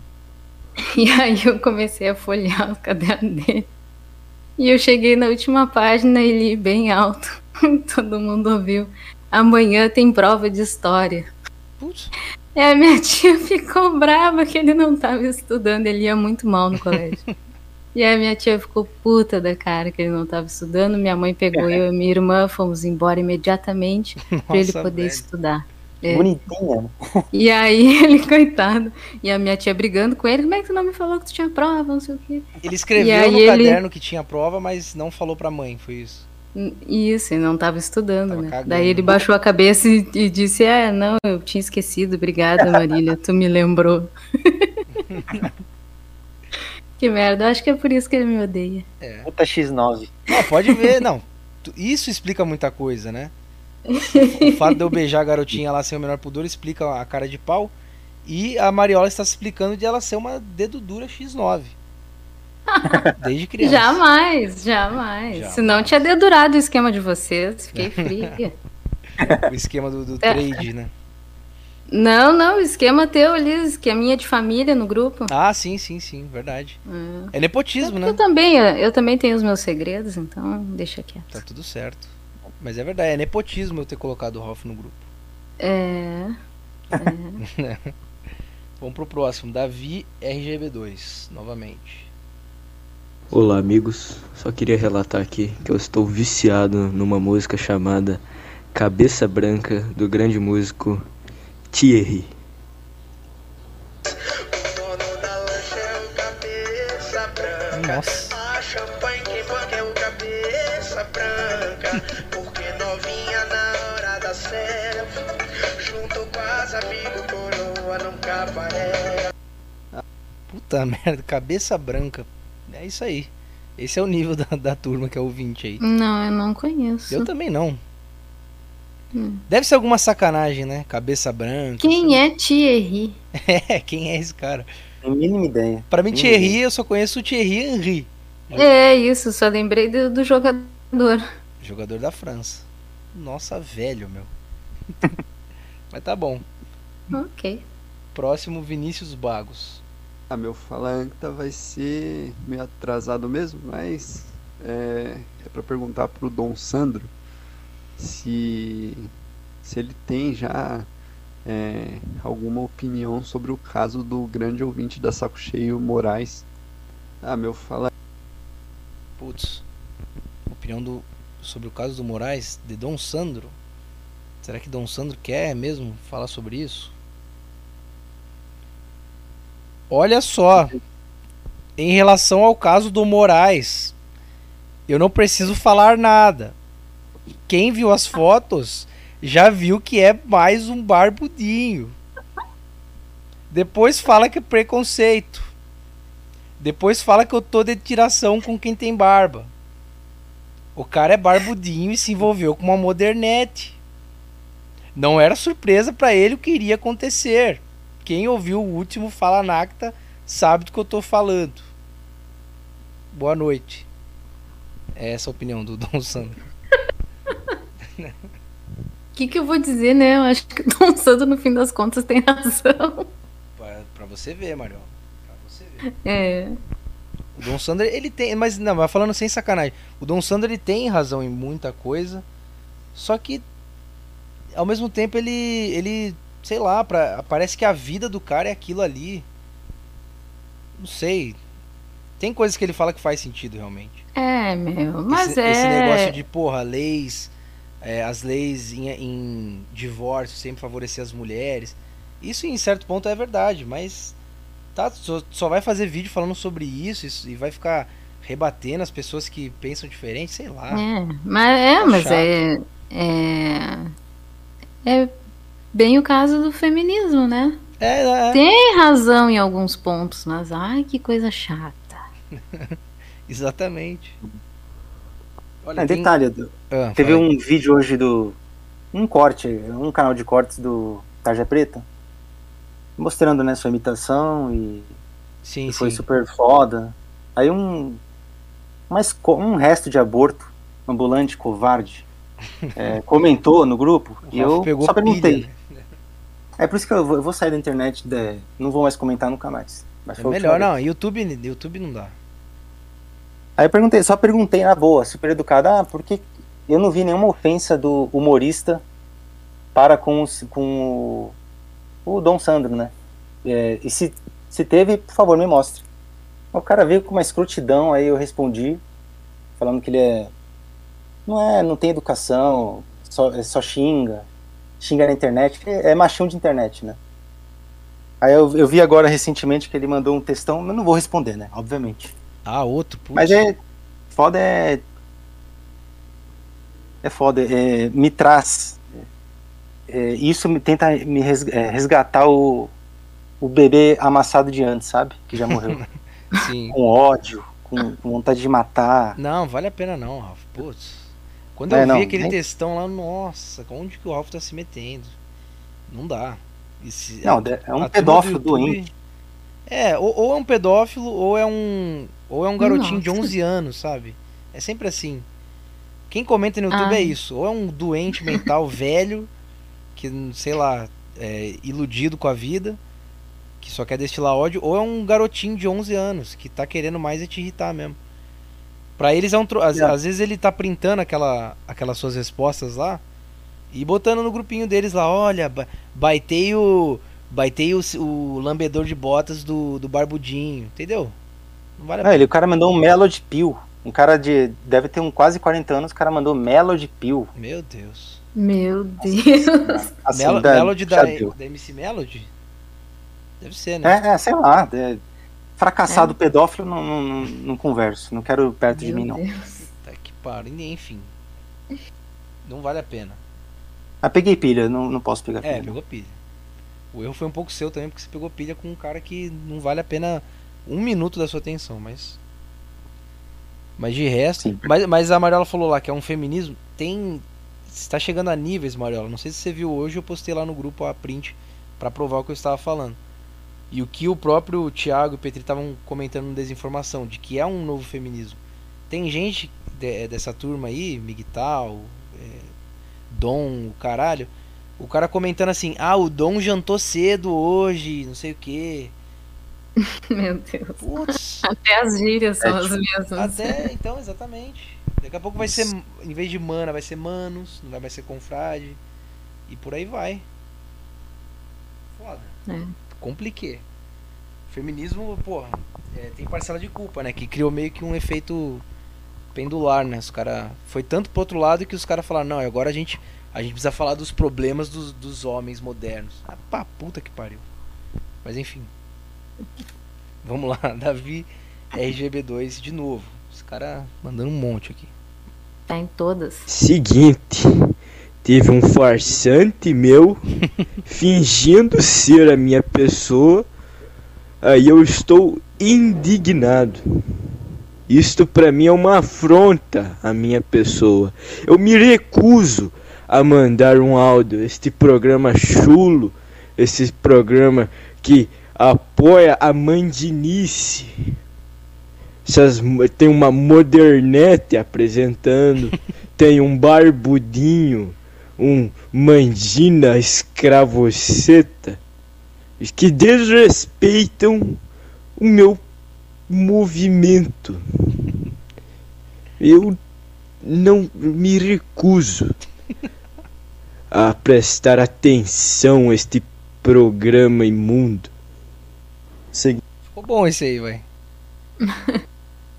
*laughs* E aí eu comecei a folhear o caderno dele. E eu cheguei na última página e li bem alto. *laughs* Todo mundo ouviu. Amanhã tem prova de história. Putz. E a minha *laughs* tia ficou brava que ele não estava estudando, ele ia muito mal no colégio. E a minha tia ficou puta da cara que ele não estava estudando. Minha mãe pegou *laughs* eu e minha irmã, fomos embora imediatamente para ele poder velho. estudar. É. Bonitinha. E aí *laughs* ele, coitado, e a minha tia brigando com ele, como é que tu não me falou que tu tinha prova, não sei o quê. Ele escreveu no ele... caderno que tinha prova, mas não falou pra mãe, foi isso. Isso, e não estava estudando, tava né? Cagando. Daí ele baixou a cabeça e, e disse, ah, não, eu tinha esquecido, obrigada Marília, tu me lembrou. *laughs* que merda, acho que é por isso que ele me odeia. É. Puta X9. Não, pode ver, não. Isso explica muita coisa, né? o fato de eu beijar a garotinha lá sem o menor pudor explica a cara de pau. E a Mariola está se explicando de ela ser uma dedo dura X9. Desde *laughs* criança. Jamais, jamais. jamais. Senão tinha dedurado o esquema de vocês. Fiquei *laughs* fria. o esquema do, do é. trade, né? Não, não, o esquema teu ali, esqueminha de família no grupo. Ah, sim, sim, sim, verdade. É, é nepotismo, é né? Eu também, eu também tenho os meus segredos, então deixa quieto. Tá tudo certo. Mas é verdade, é nepotismo eu ter colocado o Ralph no grupo. É. *laughs* é. Vamos pro próximo, Davi RGB2, novamente. Olá, amigos. Só queria relatar aqui que eu estou viciado numa música chamada Cabeça Branca do grande músico Thierry. Nossa. *laughs* Puta *laughs* merda, cabeça branca. É isso aí. Esse é o nível da, da turma que é o 20 aí. Não, eu não conheço. Eu também não. Hum. Deve ser alguma sacanagem, né? Cabeça branca. Quem é Thierry? *laughs* É, quem é esse cara? Tem mínima ideia. Pra mim, Thierry, ideia. eu só conheço o Thierry Henry. É, isso, só lembrei do, do jogador. Jogador da França. Nossa, velho, meu. *laughs* Mas tá bom. Ok. Próximo, Vinícius Bagos. Ah, meu Falanta vai ser meio atrasado mesmo, mas é, é para perguntar pro Dom Sandro se, se ele tem já é, alguma opinião sobre o caso do grande ouvinte da Saco Cheio Moraes. Ah, meu fala. Putz. Opinião do, sobre o caso do Moraes de Dom Sandro. Será que Dom Sandro quer mesmo falar sobre isso? Olha só. Em relação ao caso do Moraes, eu não preciso falar nada. Quem viu as fotos já viu que é mais um barbudinho. Depois fala que é preconceito. Depois fala que eu tô de tiração com quem tem barba. O cara é barbudinho e se envolveu com uma modernete. Não era surpresa para ele o que iria acontecer. Quem ouviu o último Fala Nacta sabe do que eu tô falando. Boa noite. É essa a opinião do Dom Sandro. O que, que eu vou dizer, né? Eu acho que o *laughs* Dom Sandro, no fim das contas, tem razão. Pra, pra você ver, Marion. Pra você ver. É. O Dom Sandro, ele tem. Mas não, mas falando sem sacanagem. O Dom Sandro, ele tem razão em muita coisa. Só que. Ao mesmo tempo, ele. Ele. Sei lá, pra, parece que a vida do cara é aquilo ali. Não sei. Tem coisas que ele fala que faz sentido realmente. É, meu. Mas esse, é. Esse negócio de, porra, leis. É, as leis em, em divórcio sempre favorecer as mulheres. Isso em certo ponto é verdade, mas tá, só, só vai fazer vídeo falando sobre isso, isso, e vai ficar rebatendo as pessoas que pensam diferente, sei lá. É, mas é, Tá mas é, é. É bem o caso do feminismo, né? É, é, Tem razão em alguns pontos, mas ai, que coisa chata. *laughs* exatamente. Olha, É, tem- detalhe. Ah, teve aí. um vídeo hoje do. Um corte, um canal de cortes do Tarja Preta, mostrando né, sua imitação e Sim, que foi sim. super foda. Aí um. Mas um resto de aborto ambulante covarde *laughs* é, comentou no grupo e eu pegou só perguntei. pilha, né? É por isso que eu vou, eu vou sair da internet, de- não vou mais comentar nunca mais. Mas É melhor, não. YouTube, YouTube não dá. Aí eu perguntei, só perguntei na boa, super educada, ah, porque eu não vi nenhuma ofensa do humorista para com, os- com o, o Dom Sandro, né? É, e se, se teve, por favor, me mostre. O cara veio com uma escrutidão, aí eu respondi, falando que ele é. Não é, não tem educação, só, é só xinga, xinga na internet, é, machão de internet, né? Aí eu, eu vi agora recentemente que ele mandou um textão, mas não vou responder, né? Obviamente. Ah, outro, putz. Mas é. Foda é. É foda, é, me traz. é, isso me tenta me é, resgatar o, o bebê amassado de antes, sabe? Que já morreu. *laughs* Sim. com ódio, com, com vontade de matar. Não, vale a pena não, Ralf. Putz. Quando É, eu vi não, aquele nem- textão lá, nossa, onde que o Ralf tá se metendo? Não dá. Esse- Não, a- é um pedófilo do YouTube- doente. É, ou, ou é um pedófilo, ou é um. Ou é um garotinho de Nossa. 11 anos, sabe? É sempre assim. Quem comenta no YouTube Ah. é isso. Ou é um doente mental *laughs* velho, que, sei lá, é iludido com a vida, que só quer destilar ódio, ou é um garotinho de 11 anos, que tá querendo mais é te irritar mesmo. Pra eles é um. tro- Às, É. às vezes ele tá printando aquela, aquelas suas respostas lá e botando no grupinho deles lá: olha, ba- baitei o. Baitei o, o lambedor de botas do, do Barbudinho, entendeu? Não vale Ah, ele, o cara mandou um Melody Pill. Um cara de. Deve ter um quase 40 anos, o cara mandou Melody Pill. Meu Deus. Meu Deus. *laughs* Assim, Melo- da- Melody da, da MC Melody? Deve ser, né? É, é, sei lá. é, fracassado pedófilo, não, não, não, não converso. Não quero perto de mim, Meu não. Deus. Tá que pariu. Enfim. Não vale a pena. Ah, peguei pilha, não, não posso pegar pilha. É, pegou pilha. O erro foi um pouco seu também, porque você pegou pilha com um cara que não vale a pena um minuto da sua atenção, mas. Mas de resto. Sim. Mas, mas a Mariola falou lá que é um feminismo. Tem. Está chegando a níveis, Mariola. Não sei se você viu hoje, eu postei lá no grupo a print pra provar o que eu estava falando. E o que o próprio Thiago e o Petri estavam comentando no Desinformação, de que é um novo feminismo. Tem gente de- dessa turma aí, Miguel, é, Dom, o caralho, O cara comentando assim, ah, o Dom jantou cedo hoje, não sei o quê. *laughs* Meu Deus. Putz. Até as gírias são é, as mesmas. Até, então, exatamente. Daqui a pouco vai ser, em vez de mana, vai ser manos, não vai mais ser confrade. E por aí vai. Foda. É. Compliquei. Feminismo, porra, é, tem parcela de culpa, né? Que criou meio que um efeito pendular, né? Os cara foi tanto pro outro lado que os caras falaram, não, agora a gente a gente precisa falar dos problemas dos, dos homens modernos. Ah, pá, puta que pariu. Mas enfim. Vamos lá, *laughs* Davi RGB2 de novo. Os caras mandando um monte aqui. Tá em todas. Seguinte. Teve um farsante meu *laughs* fingindo ser a minha pessoa. Aí eu estou indignado. Isto para mim é uma afronta à minha pessoa. Eu me recuso a mandar um áudio. Este programa chulo, esse programa que apoia a mandinice. Essas, tem uma modernete apresentando, *laughs* tem um barbudinho, um mandina escravoceta, que desrespeitam o meu movimento. Eu não me recuso a prestar atenção a este programa imundo. Ficou bom esse aí, vai. *laughs*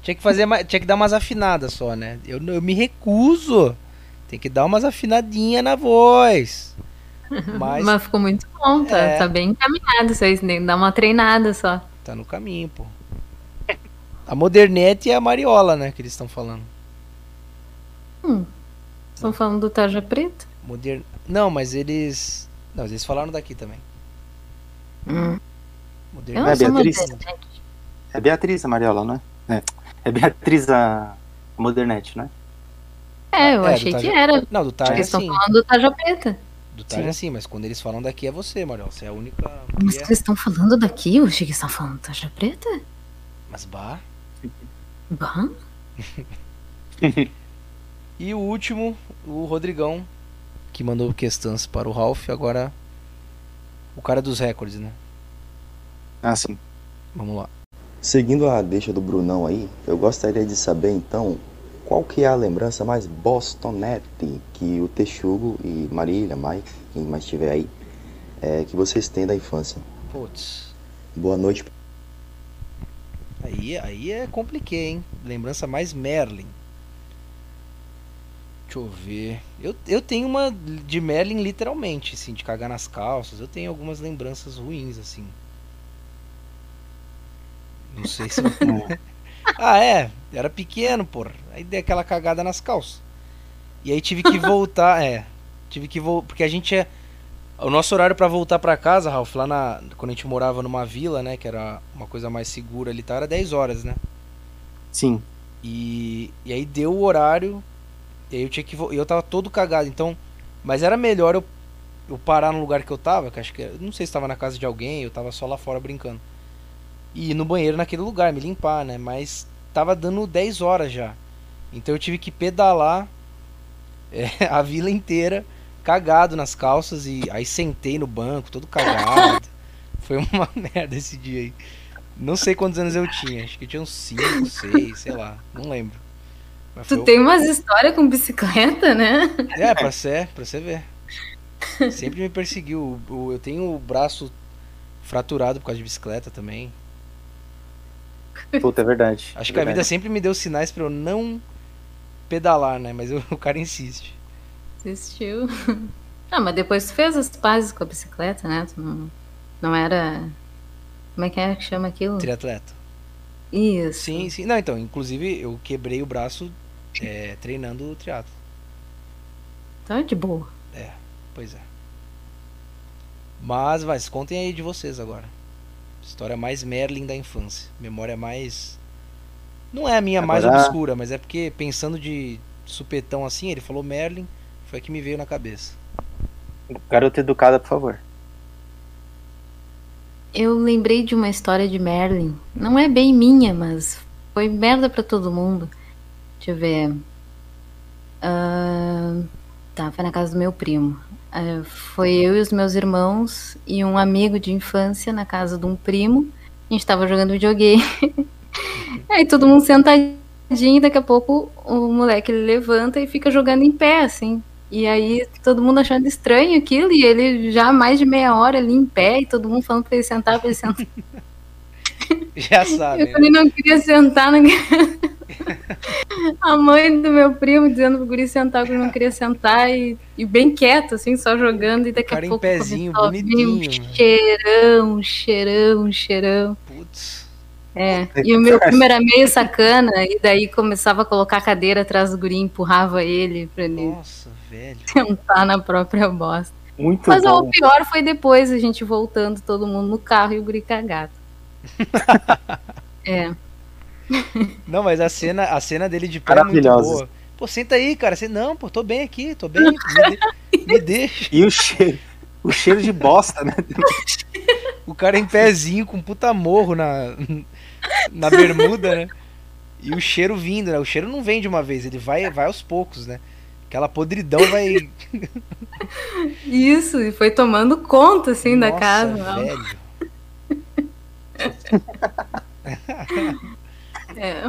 tinha que fazer, tinha que dar umas afinadas só, né? Eu, eu me recuso. Tem que dar umas afinadinhas na voz. Mas, *laughs* Mas ficou muito bom, tá, é... tá bem encaminhado. Vocês têm que dar uma treinada só. Tá no caminho, pô. A Modernete e a Mariola, né? Que eles estão falando. Hum. Estão falando do Tarja Preta? Modern... Não, mas eles. Não, eles falaram daqui também. Hum. Modern... É Beatriz. É Beatriz a Mariola, não é? É, é Beatriz a Modernete, né? É, eu é, achei Taja... que era. Não, do Tarja Eles estão falando do Tarja Preta. Do Tarja sim. sim, mas quando eles falam daqui é você, Mariola. Você é a única. Mas vocês estão falando daqui? Eu achei que estão falando do Tarja Preta. Mas bah. Bah? *laughs* e o último, o Rodrigão, que mandou questões para o Ralph, agora o cara dos recordes, né? Ah, sim. Vamos lá. Seguindo a deixa do Brunão aí, eu gostaria de saber então qual que é a lembrança mais bostonete que o Texugo e Marília, Mike, quem mais estiver aí, é, que vocês têm da infância. Putz. Boa noite. Aí, aí é compliquei, hein? Lembrança mais Merlin. Deixa eu ver. Eu, eu tenho uma de Merlin literalmente, assim, de cagar nas calças. Eu tenho algumas lembranças ruins, assim. Não sei se. *laughs* ah, é. Era pequeno, porra. Aí dei aquela cagada nas calças. E aí tive que voltar, é. Tive que voltar. Porque a gente é. O nosso horário para voltar para casa, Ralph, lá na. Quando a gente morava numa vila, né? Que era uma coisa mais segura ali, tá? Era 10 horas, né? Sim. E, e aí deu o horário e aí eu tinha que. Eu tava todo cagado, então. Mas era melhor eu, eu parar no lugar que eu tava, que acho que. Não sei se tava na casa de alguém, eu tava só lá fora brincando. E ir no banheiro naquele lugar, me limpar, né? Mas tava dando 10 horas já. Então eu tive que pedalar *laughs* é, a vila inteira, cagado nas calças, e aí sentei no banco, todo cagado. *laughs* Foi uma *laughs* merda esse dia aí. Não sei quantos anos eu tinha, acho que eu tinha uns 5, 6, sei lá, não lembro. Mas tu tem umas histórias com bicicleta, né? É, pra ser, pra você ver. Sempre me perseguiu. Eu tenho o braço fraturado por causa de bicicleta também. Puta, é verdade. Acho é que verdade. a vida sempre me deu sinais para eu não pedalar, né? Mas eu, *laughs* o cara insiste. Insistiu. *laughs* Ah, mas depois tu fez as pazes com a bicicleta, né? Tu não, não era. Como é que é que chama aquilo? Triatleta. Isso. Sim, sim. Não, então, inclusive eu quebrei o braço é, treinando o triatlo. Tá de boa. É, pois é. Mas, vai, contem aí de vocês agora. História mais Merlin da infância. Memória mais. Não é a minha agora... mais obscura, mas é porque pensando de supetão assim, ele falou Merlin, foi que me veio na cabeça. Garota educada, por favor. Eu lembrei de uma história de Merlin. Não é bem minha, mas foi merda para todo mundo. Deixa eu ver. Uh, tá, foi na casa do meu primo. É, foi eu e os meus irmãos e um amigo de infância na casa de um primo. A gente tava jogando videogame. *laughs* Aí todo mundo sentadinho, daqui a pouco o moleque ele levanta e fica jogando em pé, assim. E aí todo mundo achando estranho aquilo, e ele já mais de meia hora ali em pé, e todo mundo falando pra ele sentar, pra ele sentar. *laughs* *laughs* Já sabe. Eu também não queria sentar na... *laughs* A mãe do meu primo dizendo pro guri sentar que eu não queria sentar e, e bem quieto, assim, só jogando, e daqui a pouco. pezinho, bonitinho. Um cheirão, cheirão, cheirão. Putz. É, e o meu primo era meio sacana, e daí começava a colocar a cadeira atrás do guri, empurrava ele pra ele Nossa, velho. sentar na própria bosta. Muito Mas bom. o pior foi depois a gente voltando, todo mundo no carro e o guri cagado. *laughs* é. Não, mas a cena, a cena dele de pé é muito boa. Pô, senta aí, cara. Você, não, pô, tô bem aqui, tô bem. Me, de- me *laughs* deixa. E o cheiro, o cheiro de bosta, né? *laughs* O cara em pezinho com puta morro na, na bermuda, né? E o cheiro vindo, né? O cheiro não vem de uma vez, ele vai, vai aos poucos, né? Aquela podridão vai. Isso, e foi tomando conta, assim, da Nossa, casa. velho. É.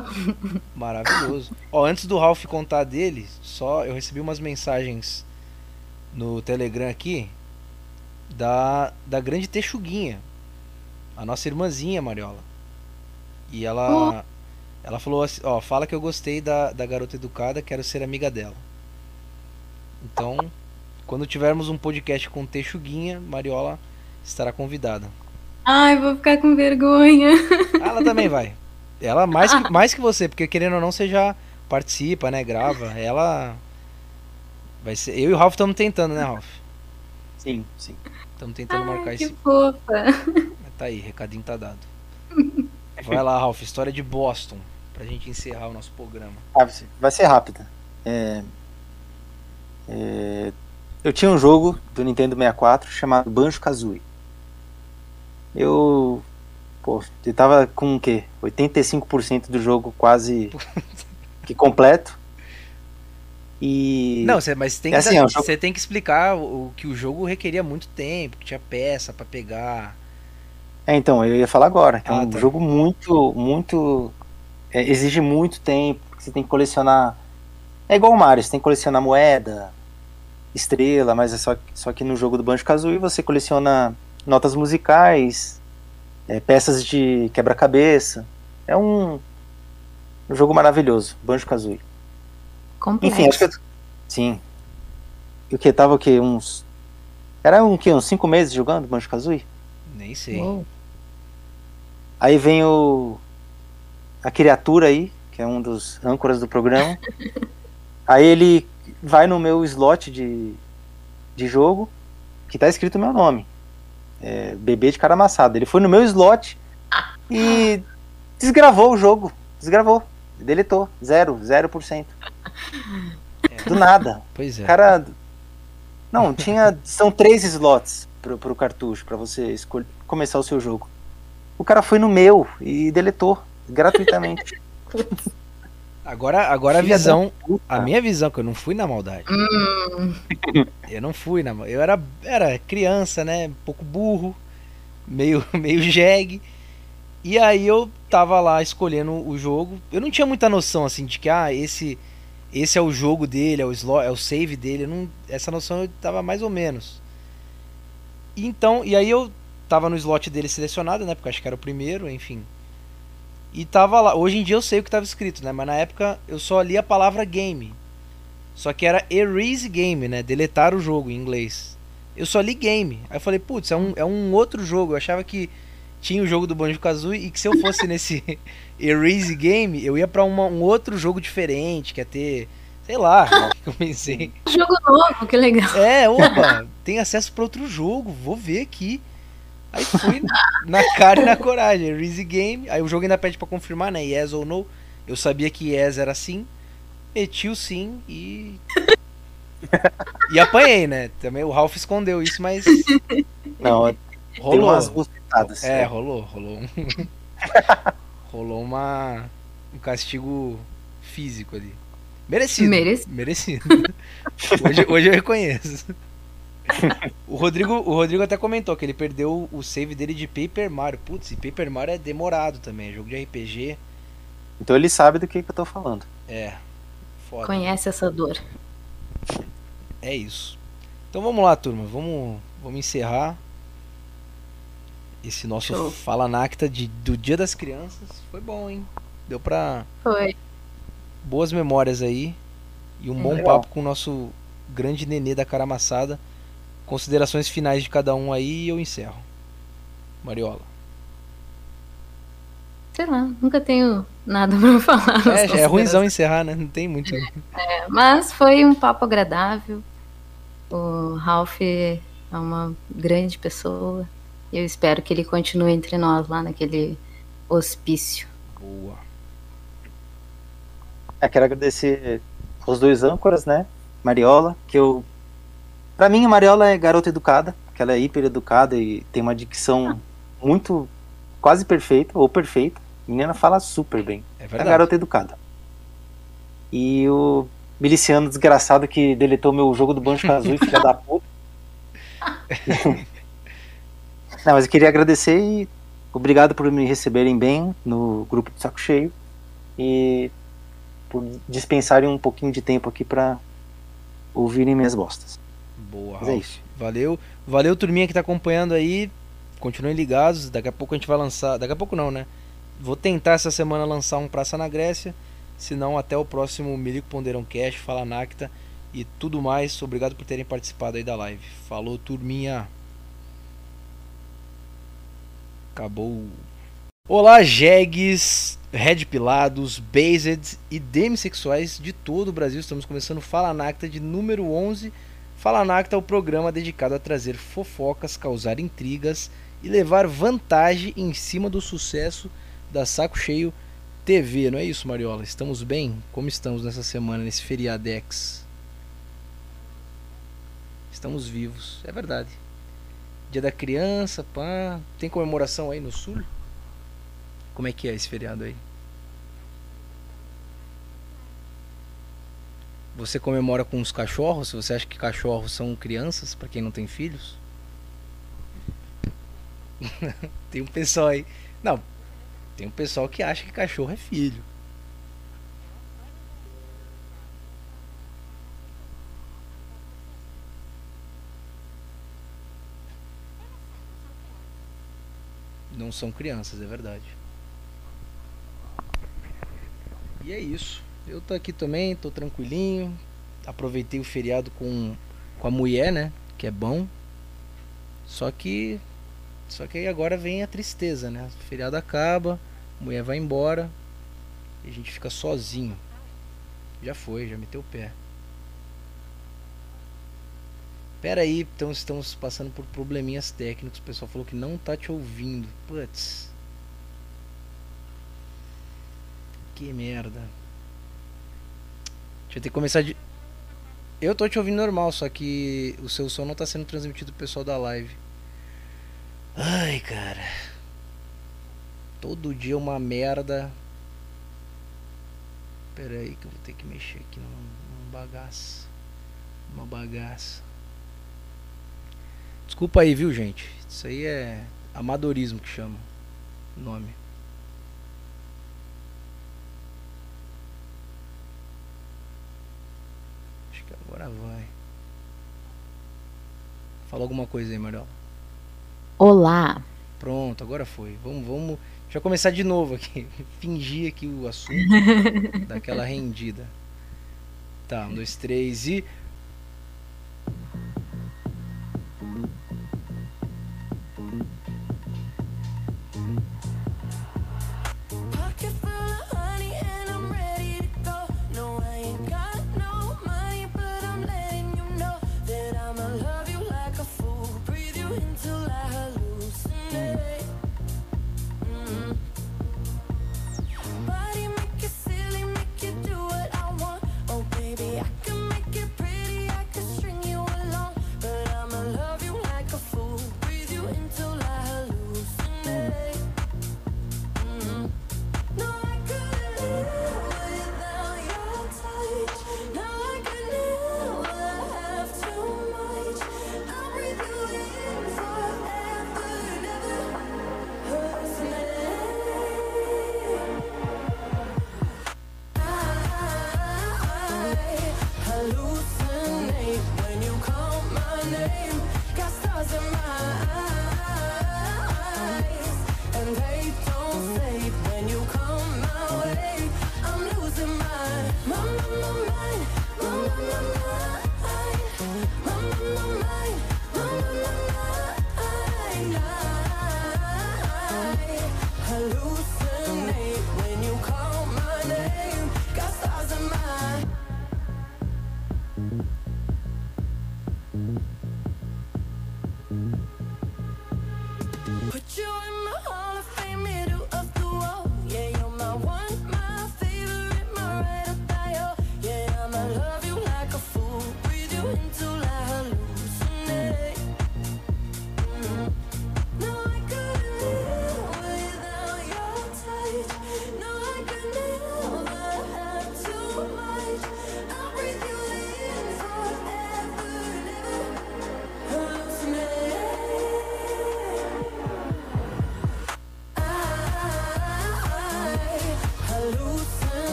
Maravilhoso. Ó, antes do Ralph contar dele, só eu recebi umas mensagens no Telegram aqui da, da grande Texuguinha, a nossa irmãzinha Mariola. E ela ela falou assim, ó, fala que eu gostei da, da garota educada, quero ser amiga dela. Então, quando tivermos um podcast com Texuguinha, Mariola estará convidada. Ai, vou ficar com vergonha. Ah, Ela também vai. Ela mais que, mais que você, porque querendo ou não, você já participa, né? Grava. Ela. Vai ser. Eu e o Ralph estamos tentando, né, Ralph? Sim, sim. Estamos tentando marcar Ai, que esse. fofa. Tá aí, recadinho tá dado. Vai lá, Ralph, história de Boston. Pra gente encerrar o nosso programa. Ah, vai ser- vai ser rápida. É, é, eu tinha um jogo do Nintendo 64 chamado Banjo Kazooie. Eu. Pô, eu tava com o quê? 85% do jogo quase *laughs* que completo. E. Não, cê, mas tem É que, assim, é jogo- você tem que explicar o, que o jogo requeria muito tempo, que tinha peça pra pegar. É, então, eu ia falar agora. que é Ah, um tá. jogo muito, muito. é, exige muito tempo. Você tem que colecionar. É igual o Mario, você tem que colecionar moeda, estrela, mas é só, só que no jogo do Banjo Kazooie você coleciona notas musicais, é, peças de quebra-cabeça. É um, um jogo maravilhoso, Banjo Kazooie. Complexo. Enfim, acho que eu... Sim. E o que? Tava o quê? Uns. Era um quê? Uns 5 meses jogando Banjo Kazooie? Nem sei. Uou. Aí vem o. A criatura aí, que é um dos âncoras do programa. *laughs* aí ele vai no meu slot de, de jogo, que tá escrito meu nome. É, bebê de cara amassado. Ele foi no meu slot e desgravou o jogo. Desgravou. Deletou. Zero. Zero por cento. Do nada. Pois é. O cara. Não, tinha. São três slots pro, pro cartucho pra você escolher, começar o seu jogo. O cara foi no meu e deletou gratuitamente. *laughs* Agora, agora a visão. A minha visão, que eu não fui na maldade. Hum, Eu não fui na. Eu era, era criança, né? Um pouco burro, meio, *laughs* meio jegue. E aí eu tava lá escolhendo o jogo. Eu não tinha muita noção assim de que ah, esse esse é o jogo dele, é o slot, é o save dele. Não, essa noção eu tava mais ou menos. Então, e aí eu tava no slot dele selecionado, né? Porque eu acho que era o primeiro, enfim. E tava lá. Hoje em dia eu sei o que tava escrito, né? Mas na época eu só li a palavra game. Só que era erase game, né? Deletar o jogo em inglês. Eu só li game. Aí eu falei, putz, é um, é um outro jogo. Eu achava que tinha o jogo do Banjo Kazooie e que se eu fosse nesse *laughs* erase game, eu ia pra uma- um outro jogo diferente, que ia ter, sei lá, *laughs* que eu pensei. jogo novo, que legal. É, oba, tem acesso pra outro jogo, vou ver aqui. Aí fui na cara e na coragem, erase game. Aí o jogo ainda pede pra confirmar, né? Yes ou no. Eu sabia que yes era sim. Meti o sim e. *laughs* E apanhei, né? Também o Ralph escondeu isso, mas Não, tem rolou. umas bufetadas. É, rolou, rolou. um- *laughs* rolou uma um castigo físico ali. Merecido. Merecido. Merecido. *laughs* Hoje, hoje eu reconheço. *laughs* o, Rodrigo, o Rodrigo até comentou que ele perdeu o save dele de Paper Mario. Putz, e Paper Mario é demorado também, é jogo de RPG. Então ele sabe do que, que eu tô falando. É. Foda. Conhece essa dor. É isso. Então vamos lá, turma. Vamos, vamos encerrar esse nosso Show. Fala Nacta de, do Dia das Crianças. Foi bom, hein? Deu pra. Foi. Boas memórias aí. E um é bom legal. papo com o nosso grande nenê da cara amassada. Considerações finais de cada um aí e eu encerro. Mariola. Sei lá, nunca tenho nada *laughs* pra falar. É, é ruimzão encerrar, né? Não tem muito. É, mas foi um papo agradável. O Ralph é uma grande pessoa. Eu espero que ele continue entre nós lá naquele hospício. Boa. Eu quero agradecer os dois âncoras, né? Mariola, que eu. Pra mim, a Mariola é garota educada, que ela é hiper educada e tem uma dicção ah. muito. quase perfeita, ou perfeita. A menina fala super bem. É verdade. É garota educada. E o miliciano desgraçado que deletou meu jogo do Banjo Kazooie, filha da puta. *laughs* Não, mas eu queria agradecer e obrigado por me receberem bem no grupo do Saco Cheio e por dispensarem um pouquinho de tempo aqui para ouvirem minhas bostas. Boa, Mas é isso. Valeu. Valeu, turminha que tá acompanhando aí. Continuem ligados. Daqui a pouco a gente vai lançar. Daqui a pouco não, né? Vou tentar essa semana lançar um Praça na Grécia. Se não, até o próximo Milico Ponderão Cash, Fala Nacta e tudo mais. Obrigado por terem participado aí da live. Falou, turminha. Acabou. Olá, jegues, red pilados, based e demissexuais de todo o Brasil. Estamos começando Fala Nacta de número 11. Fala Nacta é o programa dedicado a trazer fofocas, causar intrigas e levar vantagem em cima do sucesso da Saco Cheio TV. Não é isso, Mariola? Estamos bem? Como estamos nessa semana, nesse feriadex? Estamos vivos, é verdade. Dia da criança, pá. Tem comemoração aí no sul? Como é que é esse feriado aí? Você comemora com os cachorros? Você acha que cachorros são crianças, para quem não tem filhos? *laughs* tem um pessoal aí. Não, tem um pessoal que acha que cachorro é filho. não são crianças, é verdade. E é isso. Eu tô aqui também, tô tranquilinho. Aproveitei o feriado com, com a mulher, né? Que é bom. Só que. Só que aí agora vem a tristeza, né? O feriado acaba, a mulher vai embora. E a gente fica sozinho. Já foi, já meteu o pé. Pera aí, então estamos passando por probleminhas técnicos. O pessoal falou que não tá te ouvindo. Putz. Que merda. Deixa eu ter que começar de. Eu tô te ouvindo normal, só que o seu som não tá sendo transmitido pro pessoal da live. Ai, cara. Todo dia uma merda. Pera aí que eu vou ter que mexer aqui num, num bagaço. Uma bagaça. Desculpa aí, viu, gente? Isso aí é amadorismo que chama nome. Que agora vai. Fala alguma coisa aí, Mariola. Olá. Pronto, agora foi. Vamos, vamos. Deixa eu começar de novo aqui. *laughs* Fingir aqui o assunto *laughs* daquela rendida. Tá, um, dois, três e.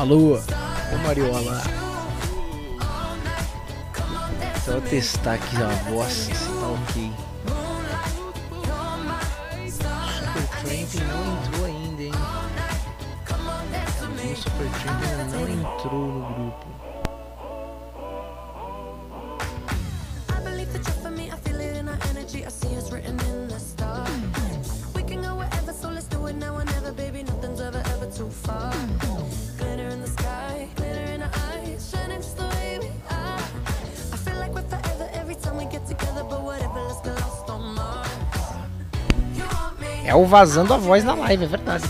A lua. Ô Mariola. Vou testar aqui a voz vazando a voz na live, é verdade.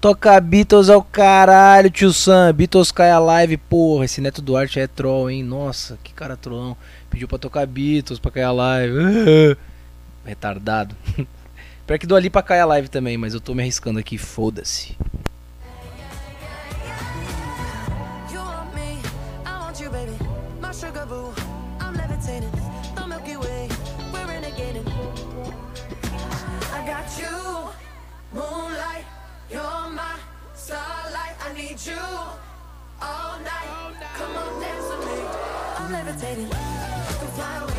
Toca Beatles ao caralho, tio Sam. Beatles cai a live, porra. Esse Neto Duarte é troll, hein? Nossa, que cara trollão. Pediu pra tocar Beatles pra cair a live. *laughs* Retardado. *laughs* Pior que dou ali pra cair a live também, mas eu tô me arriscando aqui, foda-se. All night. Come on, dance with me. I'm levitating. You can fly away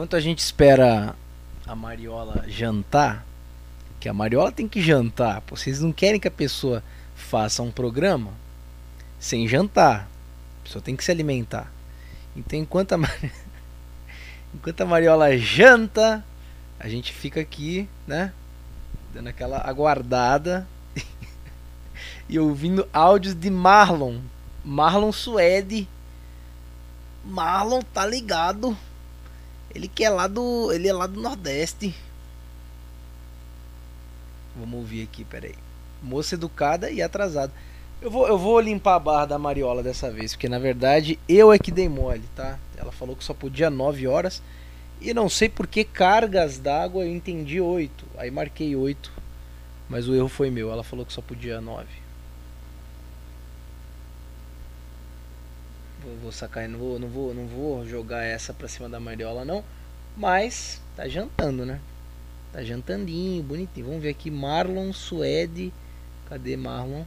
Enquanto a gente espera a Mariola jantar, que a Mariola tem que jantar, vocês não querem que a pessoa faça um programa sem jantar. A pessoa tem que se alimentar. Então enquanto a, Mar... *laughs* enquanto a Mariola janta, a gente fica aqui, né? Dando aquela aguardada *laughs* e ouvindo áudios de Marlon. Marlon Suede. Marlon tá ligado. Ele que é lá do. Ele é lá do Nordeste. Vamos ouvir aqui, peraí. Moça educada e atrasada. Eu vou, eu vou limpar a barra da Mariola dessa vez, porque na verdade eu é que dei mole, tá? Ela falou que só podia 9 horas. E não sei por que cargas d'água eu entendi 8. Aí marquei 8. Mas o erro foi meu. Ela falou que só podia 9. Vou, vou sacar, não vou, não vou, não vou jogar essa pra cima da Mariola não. Mas tá jantando, né? Tá jantandinho, bonitinho. Vamos ver aqui Marlon Suede. Cadê Marlon?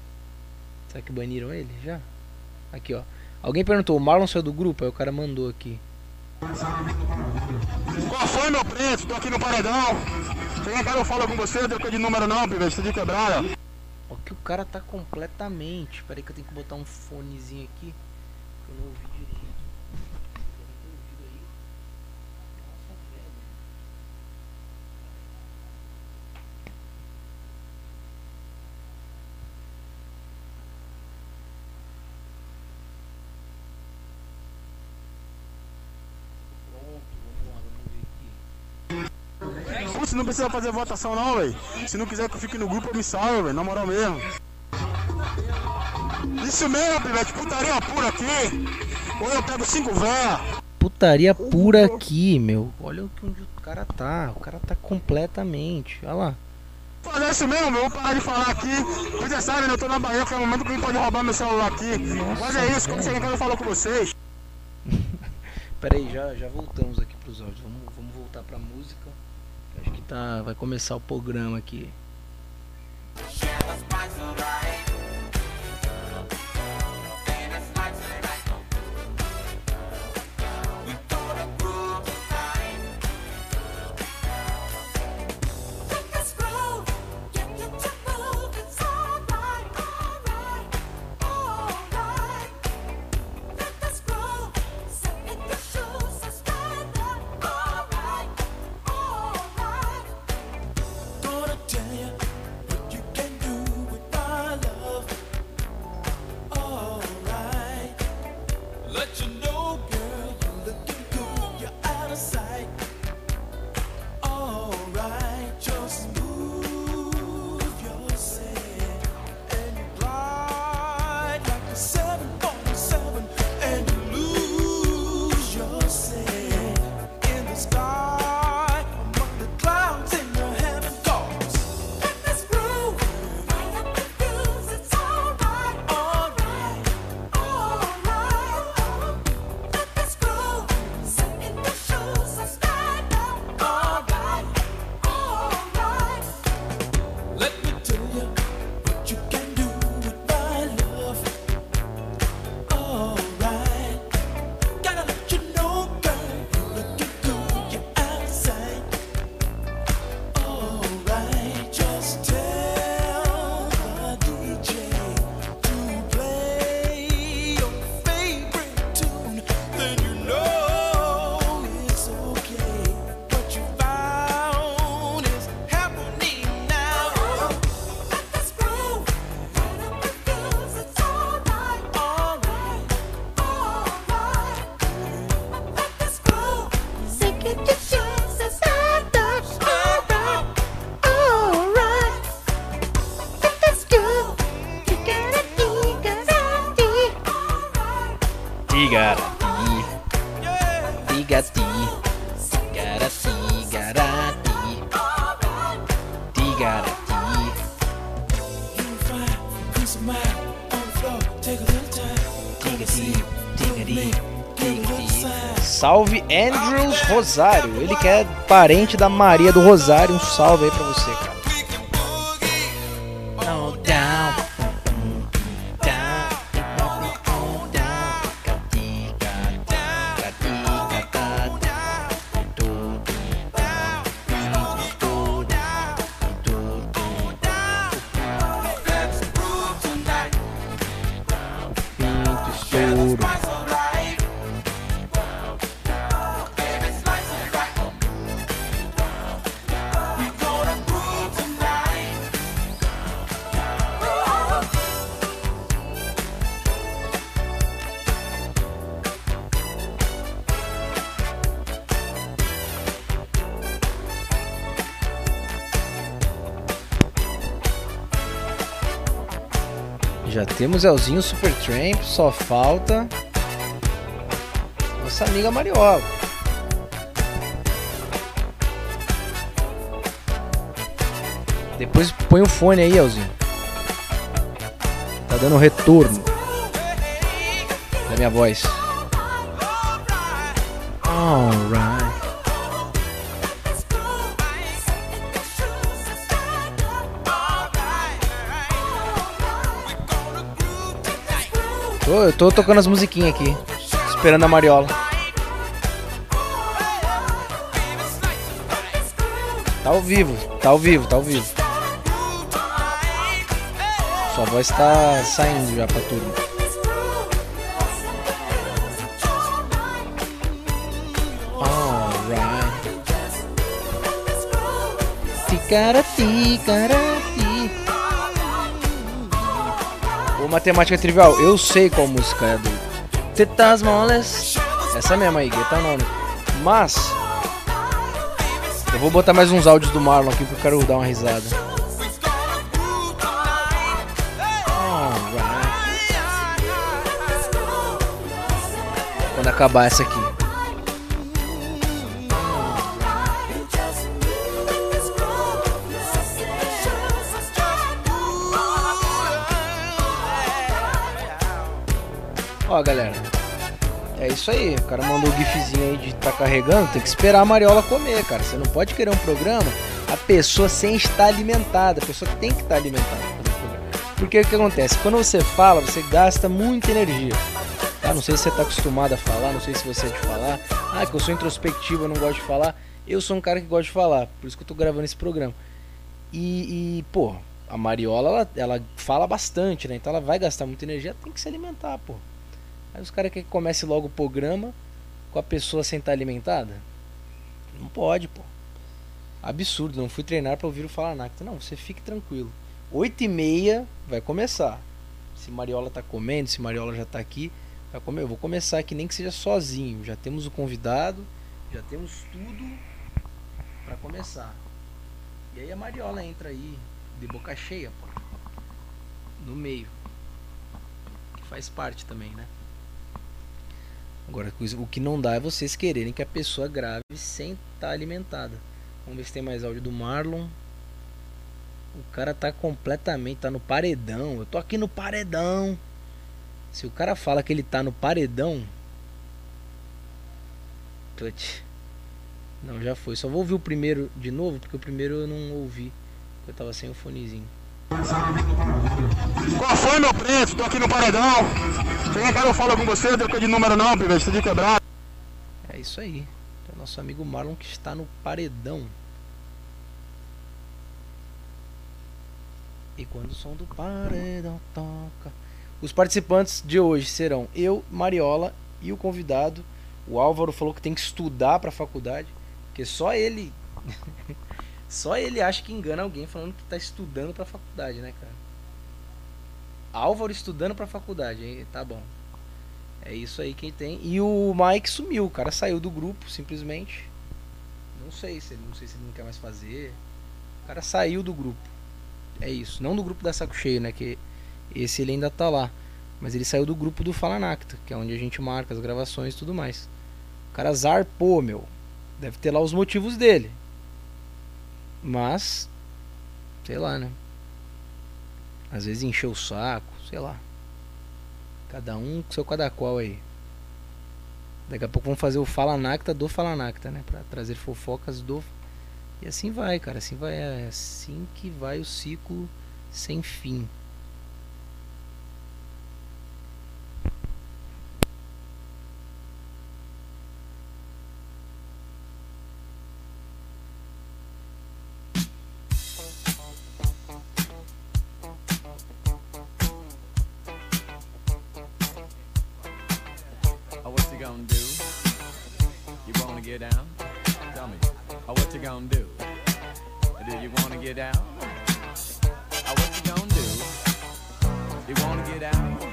Será que baniram ele já? Aqui, ó. Alguém perguntou, o Marlon saiu do grupo? Aí o cara mandou aqui. Qual foi, meu preto? Tô aqui no paredão. Quem quer eu falo com você? Deu de número não, pivete, de quebrada. Ó que o cara tá completamente. Peraí que eu tenho que botar um fonezinho aqui eu não ouvi direito. Putz, não precisa fazer votação não, velho. Se não quiser que eu fique no grupo, eu me salvo, velho. Na moral mesmo. Isso mesmo, Pivete, putaria pura aqui. Ou eu pego cinco véia. Putaria pura aqui, meu. Olha onde o cara tá. O cara tá completamente. Olha lá. Fazer isso mesmo, meu. Vou parar de falar aqui. Você sabe, né? Eu tô na Bahia, que é o momento que alguém pode roubar meu celular aqui. Nossa, Mas é isso, como você eu falo com vocês. *laughs* Pera aí, já, já voltamos aqui pros áudios. Vamos, vamos voltar pra música. Acho que tá. Vai começar o programa aqui. Tigarati. Rosário. Ele que é parente da Maria do Rosário. Um salve aí pra você, cara. Elzinho Supertramp, só falta nossa amiga Mariola. Depois põe o fone aí, Elzinho. Tá dando retorno da minha voz. Eu tô tocando as musiquinhas aqui, esperando a Mariola. Tá ao vivo, tá ao vivo, tá ao vivo. Sua voz tá saindo já pra tudo. Alright. Ticarati, carati. Matemática trivial, eu sei qual música é do Tetas moles. Essa mesma aí, Guetta nome. Mas eu vou botar mais uns áudios do Marlon aqui porque eu quero dar uma risada. Quando acabar essa aqui. Ó, galera. É isso aí. O cara mandou o gifzinho aí de tá carregando. Tem que esperar a Mariola comer, cara. Você não pode querer um programa a pessoa sem estar alimentada. A pessoa tem que estar alimentada. Porque o que acontece? Quando você fala, você gasta muita energia. Tá? Não sei se você tá acostumado a falar, não sei se você é de falar. Ah, que eu sou introspectivo, eu não gosto de falar. Eu sou um cara que gosta de falar, por isso que eu tô gravando esse programa. E, e pô, a Mariola, ela, ela fala bastante, né? Então ela vai gastar muita energia, tem que se alimentar, pô. Aí os caras querem que comece logo o programa com a pessoa sem estar alimentada? Não pode, pô. Absurdo, não fui treinar para ouvir o Falar Nacta. Não, você fique tranquilo. 8 e meia vai começar. Se Mariola tá comendo, se Mariola já tá aqui, vai comer. Eu vou começar aqui, nem que seja sozinho. Já temos o convidado, já temos tudo para começar. E aí a Mariola entra aí, de boca cheia, pô. No meio. Que faz parte também, né? Agora, o que não dá é vocês quererem que a pessoa grave sem estar alimentada. Vamos ver se tem mais áudio do Marlon. O cara tá completamente, tá no paredão. Eu tô aqui no paredão. Se o cara fala que ele tá no paredão. Putz. Não, já foi. Só vou ouvir o primeiro de novo, porque o primeiro eu não ouvi. Eu tava sem o fonezinho. Qual foi, meu preto? Tô aqui no paredão. Quem quer eu falo com você? Deu de número não, pivete, de quebrado. É isso aí. É nosso amigo Marlon que está no paredão. E quando o som do paredão toca. Os participantes de hoje serão eu, Mariola e o convidado. O Álvaro falou que tem que estudar para a faculdade, porque só ele *laughs* só ele acha que engana alguém falando que está estudando para a faculdade, né, cara? Álvaro estudando para a faculdade, hein? tá bom. É isso aí que tem. E o Mike sumiu, o cara saiu do grupo simplesmente. Não sei se ele não sei se ele não quer mais fazer. O cara saiu do grupo. É isso, não do grupo da saco cheio, né, que esse ele ainda tá lá. Mas ele saiu do grupo do Fala Nacta, que é onde a gente marca as gravações e tudo mais. O cara zarpou, meu. Deve ter lá os motivos dele. Mas, sei lá, né? Às vezes encheu o saco, sei lá. Cada um com seu cada qual aí. Daqui a pouco vamos fazer o Fala Nacta do Fala Nacta, né? Pra trazer fofocas do. E assim vai, cara. Assim vai. É assim que vai o ciclo sem fim. get down? Tell me, oh, what you gonna do? Do you wanna get down? Oh, what you gonna do? You wanna get out?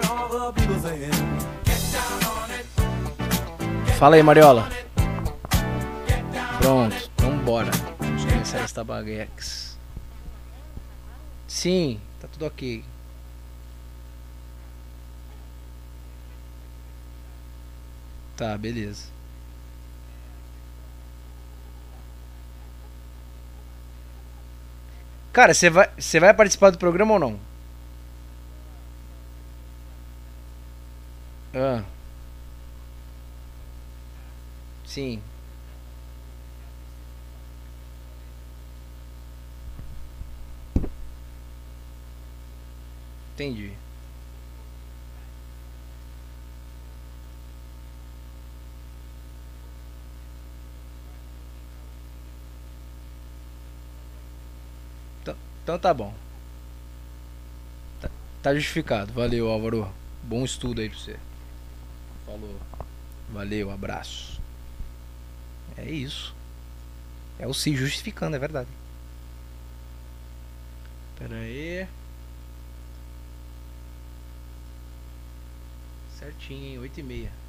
Fala aí, Mariola. Pronto, vambora. Vamos começar esta baguex. Sim, tá tudo ok. Tá, beleza. Cara, você vai, você vai participar do programa ou não? Ah. Sim. Entendi. Então tá bom. Tá, tá justificado. Valeu, Álvaro. Bom estudo aí pra você. Falou. Valeu, abraço. É isso. É o se justificando, é verdade. Pera aí. Certinho, hein? 8 e meia.